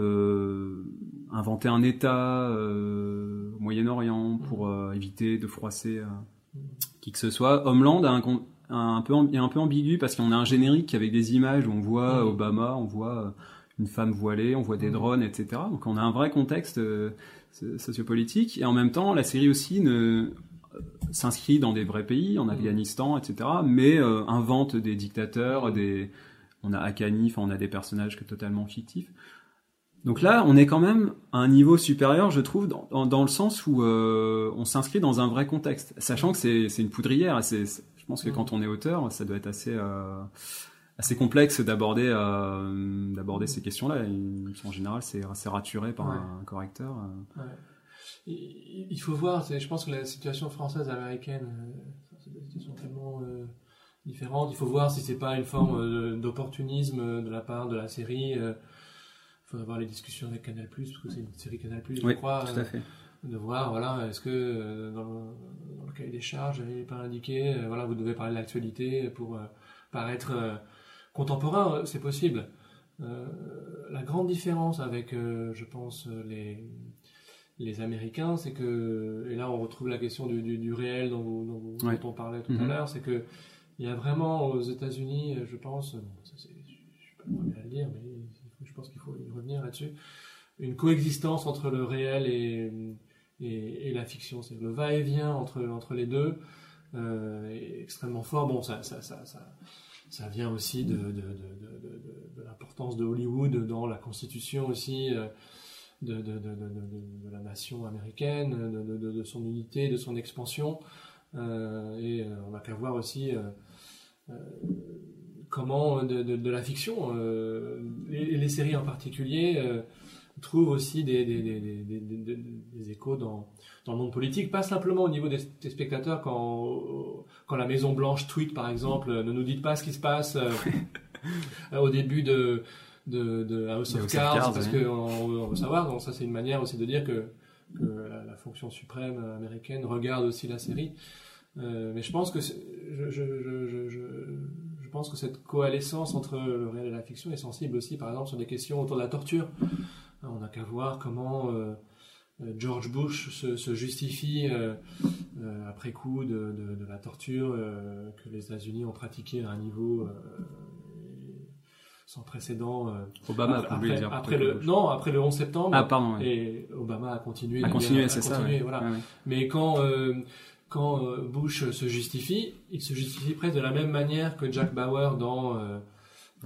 inventé un État au Moyen-Orient pour éviter de froisser qui que ce soit. Homeland a un, un peu, un peu ambigu parce qu'on a un générique avec des images où on voit Mhm. Obama, on voit euh, une femme voilée, on voit des Mhm. drones, etc. Donc on a un vrai contexte euh, so- sociopolitique et en même temps la série aussi ne euh, s'inscrit dans des vrais pays, en Afghanistan, etc. Mais euh, invente des dictateurs, des on a Akani, enfin on a des personnages que totalement fictifs. Donc là, on est quand même à un niveau supérieur, je trouve, dans, dans- dans le sens où euh, on s'inscrit dans un vrai contexte, sachant que c'est une poudrière. c'est- je pense que Mhm. quand on est auteur, ça doit être assez euh, assez complexe d'aborder euh, d'aborder ces questions-là. En général, c'est raturé par Ouais. un correcteur. euh. Ouais. Il, faut voir, je pense que la situation française américaine, c'est des situations tellement euh, différentes. Il faut voir si c'est pas une forme euh, d'opportunisme de la part de la série. Il faut avoir les discussions avec Canal+, parce que c'est une série Canal+, je Oui, crois. tout à fait. De voir, voilà, est-ce que euh, dans, le, dans le cahier des charges, il n'est pas indiqué, euh, voilà, vous devez parler de l'actualité pour euh, paraître contemporain, c'est possible. Euh, la grande différence avec, euh, je pense, les, les Américains, c'est que, et là on retrouve la question du, du, du réel dont, vous- dont vous- Ouais. dont on parlait tout à Mhm. l'heure, c'est que il y a vraiment aux États-Unis, je pense, bon, ça, je suis pas le premier à le dire, mais je pense qu'il faut y revenir là-dessus, une coexistence entre le réel et, et, la fiction. C'est le va-et-vient entre, entre les deux euh, extrêmement fort. Bon, ça, ça, ça, ça, ça vient aussi de, de, l'importance de Hollywood dans la constitution aussi euh, de, de, la nation américaine, de, son unité, de son expansion. Euh, et euh, on n'a qu'à voir aussi euh, euh, comment de, la fiction, euh, et les séries en particulier, euh, trouvent aussi des, des, des, des, échos dans, dans le monde politique, pas simplement au niveau des, spectateurs quand, quand la Maison Blanche tweet par exemple, euh, ne nous dites pas ce qui se passe euh, [LAUGHS] au début de, de, de House of Cards, Cards, parce qu'on on veut savoir, donc ça c'est une manière aussi de dire que, que la, la fonction suprême américaine regarde aussi la série. Euh, mais je pense que je, je, je, je, je pense que cette coalescence entre le réel et la fiction est sensible aussi, par exemple, sur des questions autour de la torture. Hein, On n'a qu'à voir comment euh, euh, George Bush se, se justifie euh, euh, après coup de, de, de la torture euh, que les États-Unis ont pratiquée à un niveau euh, sans précédent. euh, Obama, après, vous voulez dire. après le, non, après le 11 septembre. Ah, pardon. ouais. Et Obama a continué. A c'est ça. continué, ouais. voilà. Ouais, ouais. Mais quand, euh, quand Bush se justifie, il se justifie presque de la même manière que Jack Bauer dans, euh,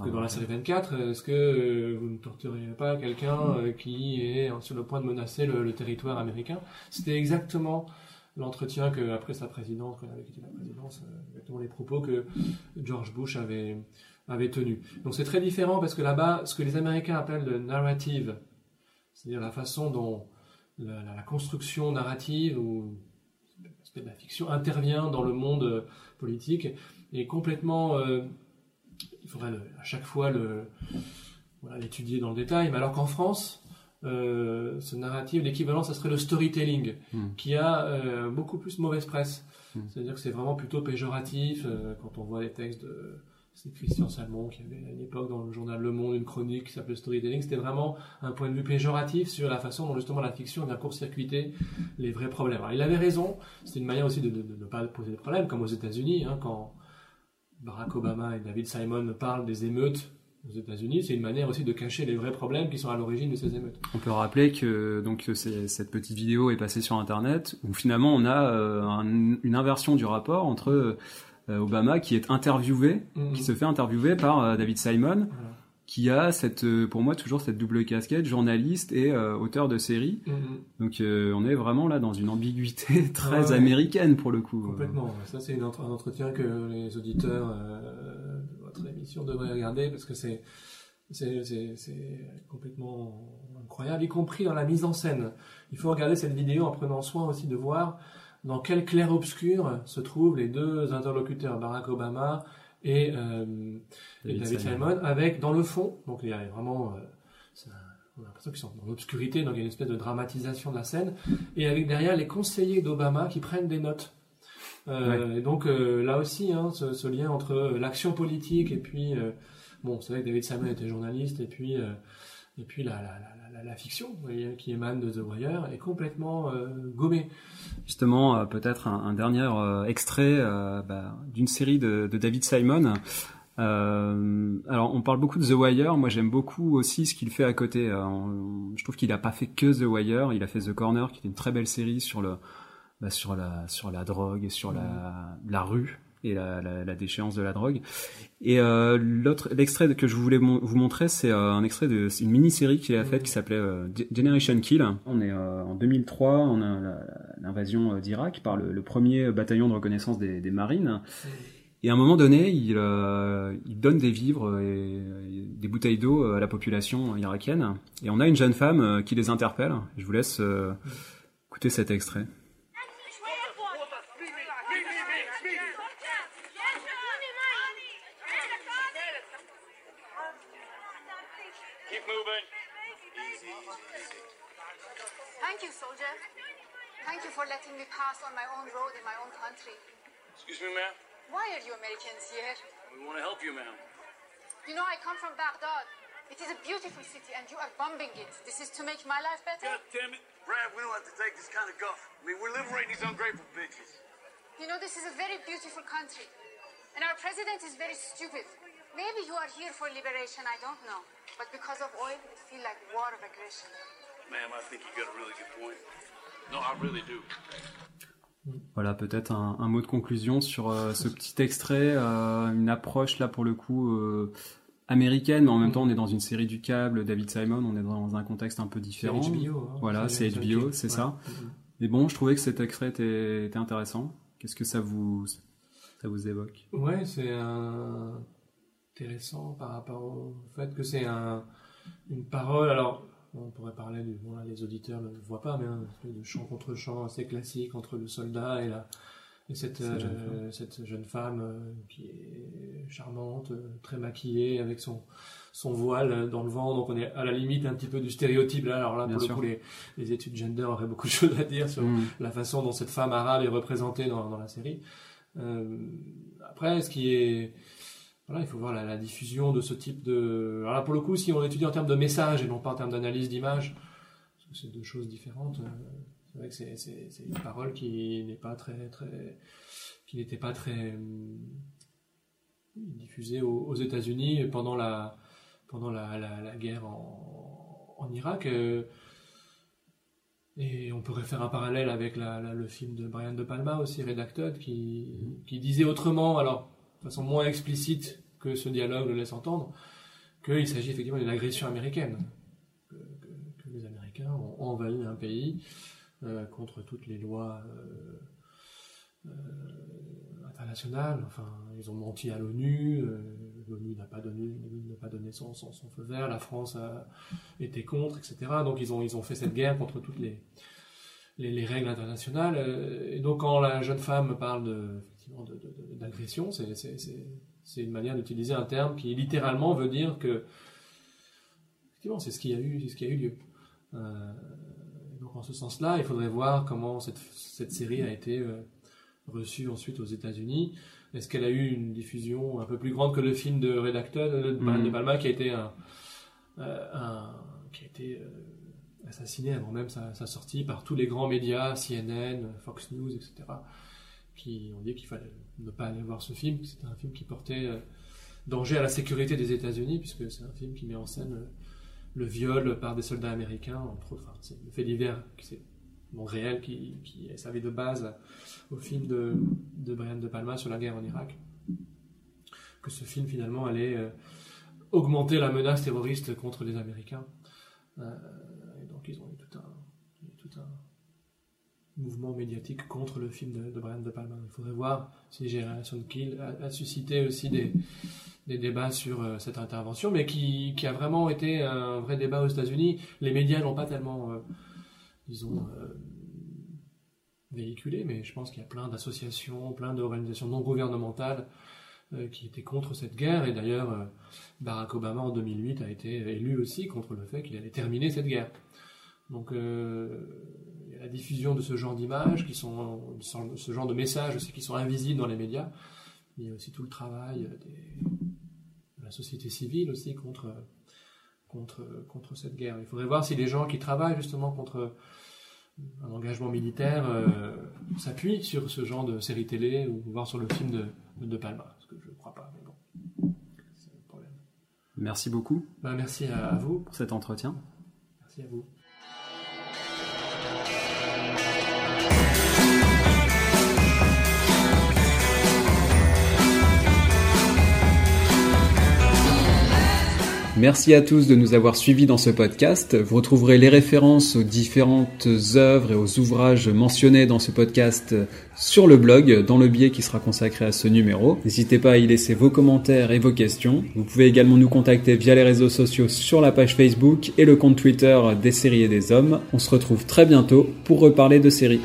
que dans la série 24. Est-ce que euh, vous ne tortureriez pas quelqu'un euh, qui est sur le point de menacer le, le territoire américain? C'était exactement l'entretien que après sa présidence, quand il avait quitté la présidence, euh, exactement les propos que George Bush avait avait tenu. Donc c'est très différent parce que là-bas, ce que les Américains appellent le narrative, c'est-à-dire la façon dont la, la- la construction narrative ou l'aspect de la fiction intervient dans le monde politique est complètement il faudrait le- à chaque fois le voilà, l'étudier dans le détail mais alors qu'en France euh, ce narratif l'équivalent ça serait le storytelling Mm. qui a euh, beaucoup plus mauvaise presse Mm. c'est-à-dire que c'est vraiment plutôt péjoratif euh, quand on voit les textes de c'est Christian Salmon qui avait à l'époque dans le journal Le Monde une chronique qui s'appelait Storytelling. C'était vraiment un point de vue péjoratif sur la façon dont justement la fiction vient court-circuiter les vrais problèmes. Alors, il avait raison, c'était une manière aussi de, de- de ne pas poser des problèmes, comme aux États-Unis, hein, quand Barack Obama et David Simon parlent des émeutes aux États-Unis, c'est une manière aussi de cacher les vrais problèmes qui sont à l'origine de ces émeutes. On peut rappeler que donc cette petite vidéo est passée sur Internet où finalement on a euh, un- une inversion du rapport entre euh, Obama qui est interviewé, Mhm. qui se fait interviewer par euh, David Simon, Voilà. Qui a cette, euh, pour moi toujours cette double casquette, journaliste et euh, auteur de série. Mhm. Donc euh, on est vraiment là dans une ambiguïté [LAUGHS] très ouais. américaine pour le coup. Complètement. Ça, c'est un entretien que les auditeurs euh, de votre émission devraient regarder parce que c'est c'est c'est- c'est complètement incroyable, y compris dans la mise en scène. Il faut regarder cette vidéo en prenant soin aussi de voir dans quel clair-obscur se trouvent les deux interlocuteurs, Barack Obama et, euh, et David Simon. Avec dans le fond, donc il y a vraiment, euh, on a l'impression qu'ils sont dans l'obscurité, donc il y a une espèce de dramatisation de la scène, et avec derrière les conseillers d'Obama qui prennent des notes. Euh, Et donc là aussi, hein, ce, ce lien entre l'action politique et puis, bon, c'est vrai que David Simon était journaliste, et puis, et puis la, la, la, la, la fiction voyez, qui émane de The Wire est complètement euh, gommée. Justement, euh, peut-être un, un dernier euh, extrait bah, d'une série de, de David Simon. Euh, alors, on parle beaucoup de The Wire. Moi, j'aime beaucoup aussi ce qu'il fait à côté. Euh, on- je trouve qu'il n'a pas fait que The Wire. Il a fait The Corner, qui était une très belle série sur le bah, sur la sur la drogue et sur la la rue et la, la, la déchéance de la drogue. Et euh, l'autre l'extrait que je voulais mon- vous montrer, c'est euh, un extrait de c'est une mini-série qu'il a faite qui s'appelait euh, Ge- Generation Kill. On est euh, en 2003, on a l'invasion d'Irak par le, le premier bataillon de reconnaissance des, des marines. Et à un moment donné, il, euh, il donne des vivres et, et des bouteilles d'eau à la population irakienne. Et on a une jeune femme qui les interpelle. Je vous laisse euh, écouter cet extrait. Keep moving. Thank you, soldier. Thank you for letting me pass on my own road in my own country. Excuse me, ma'am. Why are you Americans here? We want to help you, ma'am. You know, I come from Baghdad. It is a beautiful city and you are bombing it. This is to make my life better? God damn it. Brad, we don't have to take this kind of guff. I mean, we're liberating these ungrateful bitches. You know, this is a very beautiful country. And our president is very stupid. Maybe you are here for liberation, I don't know. But because of oil, it feels like war of aggression. Ma'am, I think you got a really good point. No, I really do. Voilà, peut-être un, un mot de conclusion sur euh, ce petit extrait, euh, une approche là pour le coup euh, américaine, mais en même temps on est dans une série du câble, David Simon, on est dans un contexte un peu différent. C'est HBO. hein. Voilà, c'est HBO, c'est Ouais. ça. Mhm. Mais bon, je trouvais que cet extrait était, était intéressant. Qu'est-ce que ça vous ça vous évoque? Ouais, c'est un- intéressant par rapport au fait que c'est un, une parole. Alors, on pourrait parler du. Bon, là, les auditeurs ne le voient pas, mais un espèce de chant contre chant assez classique entre le soldat et, la, et cette, Cette jeune euh, cette jeune femme euh, qui est charmante, euh, très maquillée, avec son, son voile dans le vent. Donc, on est à la limite un petit peu du stéréotype. Là, alors là, Bien pour sûr. le coup, les, les études gender auraient beaucoup de choses à dire sur Mm. la façon dont cette femme arabe est représentée dans, dans la série. Euh, après, ce qui est... Voilà, il faut voir la, la diffusion de ce type de... Alors là, pour le coup, si on étudie en termes de message et non pas en termes d'analyse d'image, parce que c'est deux choses différentes, euh, c'est vrai que c'est, une parole qui n'est pas très... très qui n'était pas très hum, diffusée aux, aux États-Unis pendant la, pendant la, la, la guerre en, en Irak. euh, et on pourrait faire un parallèle avec la- le film de Brian De Palma aussi, Redacted, qui, qui disait autrement, alors de façon moins explicite que ce dialogue le laisse entendre, qu'il s'agit effectivement d'une agression américaine. Que, que- que les Américains ont envahi un pays contre toutes les lois euh, euh, internationales. Enfin, ils ont menti à l'ONU. euh, L'ONU n'a pas donné, n'a pas donné son, feu vert. La France a été contre, etc. Donc ils ont, ils ont fait cette guerre contre toutes les, les, les règles internationales. euh, Et donc quand la jeune femme parle de, effectivement, d'agression, c'est, c'est, une manière d'utiliser un terme qui littéralement veut dire que effectivement c'est ce qui a eu, ce qui a eu lieu. Euh, donc en ce sens-là, il faudrait voir comment cette, cette série a été euh, reçue ensuite aux États-Unis. Est-ce qu'elle a eu une diffusion un peu plus grande que le film de Redacted de Mhm. De Palma qui a été un, euh, un- qui a été euh, assassiné avant même sa, sa sortie par tous les grands médias, CNN, Fox News, etc., qui ont dit qu'il fallait ne pas aller voir ce film. C'était un film qui portait danger à la sécurité des États-Unis, puisque c'est un film qui met en scène le viol par des soldats américains, c'est le fait divers qui c'est bon, réel qui, qui servait de base au film de, de Brian De Palma sur la guerre en Irak. Que ce film finalement allait euh, augmenter la menace terroriste contre les Américains. Euh, et donc ils ont eu tout un, il y a eu tout un mouvement médiatique contre le film de, Brian De Palma. Il faudrait voir si Génération Kill a, suscité aussi des, débats sur euh, cette intervention, mais qui, a vraiment été un vrai débat aux États-Unis. Les médias n'ont pas tellement, euh, disons, euh, véhiculé, mais je pense qu'il y a plein d'associations, plein d'organisations non gouvernementales euh, qui étaient contre cette guerre. Et d'ailleurs, euh, Barack Obama en 2008 a été élu aussi contre le fait qu'il allait terminer cette guerre. Donc, euh, il y a la diffusion de ce genre d'images, qui sont ce genre de messages aussi qui sont invisibles dans les médias. Il y a aussi tout le travail des- de la société civile aussi contre, contre, contre cette guerre. Il faudrait voir si les gens qui travaillent justement contre un engagement militaire euh, s'appuient sur ce genre de série télé ou voir sur le film de, de De Palma, ce que je ne crois pas, mais bon, c'est le problème. Merci beaucoup Ben, merci à, à vous, pour cet entretien. merci à vous. Merci à tous de nous avoir suivis dans ce podcast. Vous retrouverez les références aux différentes œuvres et aux ouvrages mentionnés dans ce podcast sur le blog, dans le billet qui sera consacré à ce numéro. N'hésitez pas à y laisser vos commentaires et vos questions. Vous pouvez également nous contacter via les réseaux sociaux sur la page Facebook et le compte Twitter des séries et des hommes. On se retrouve très bientôt pour reparler de séries.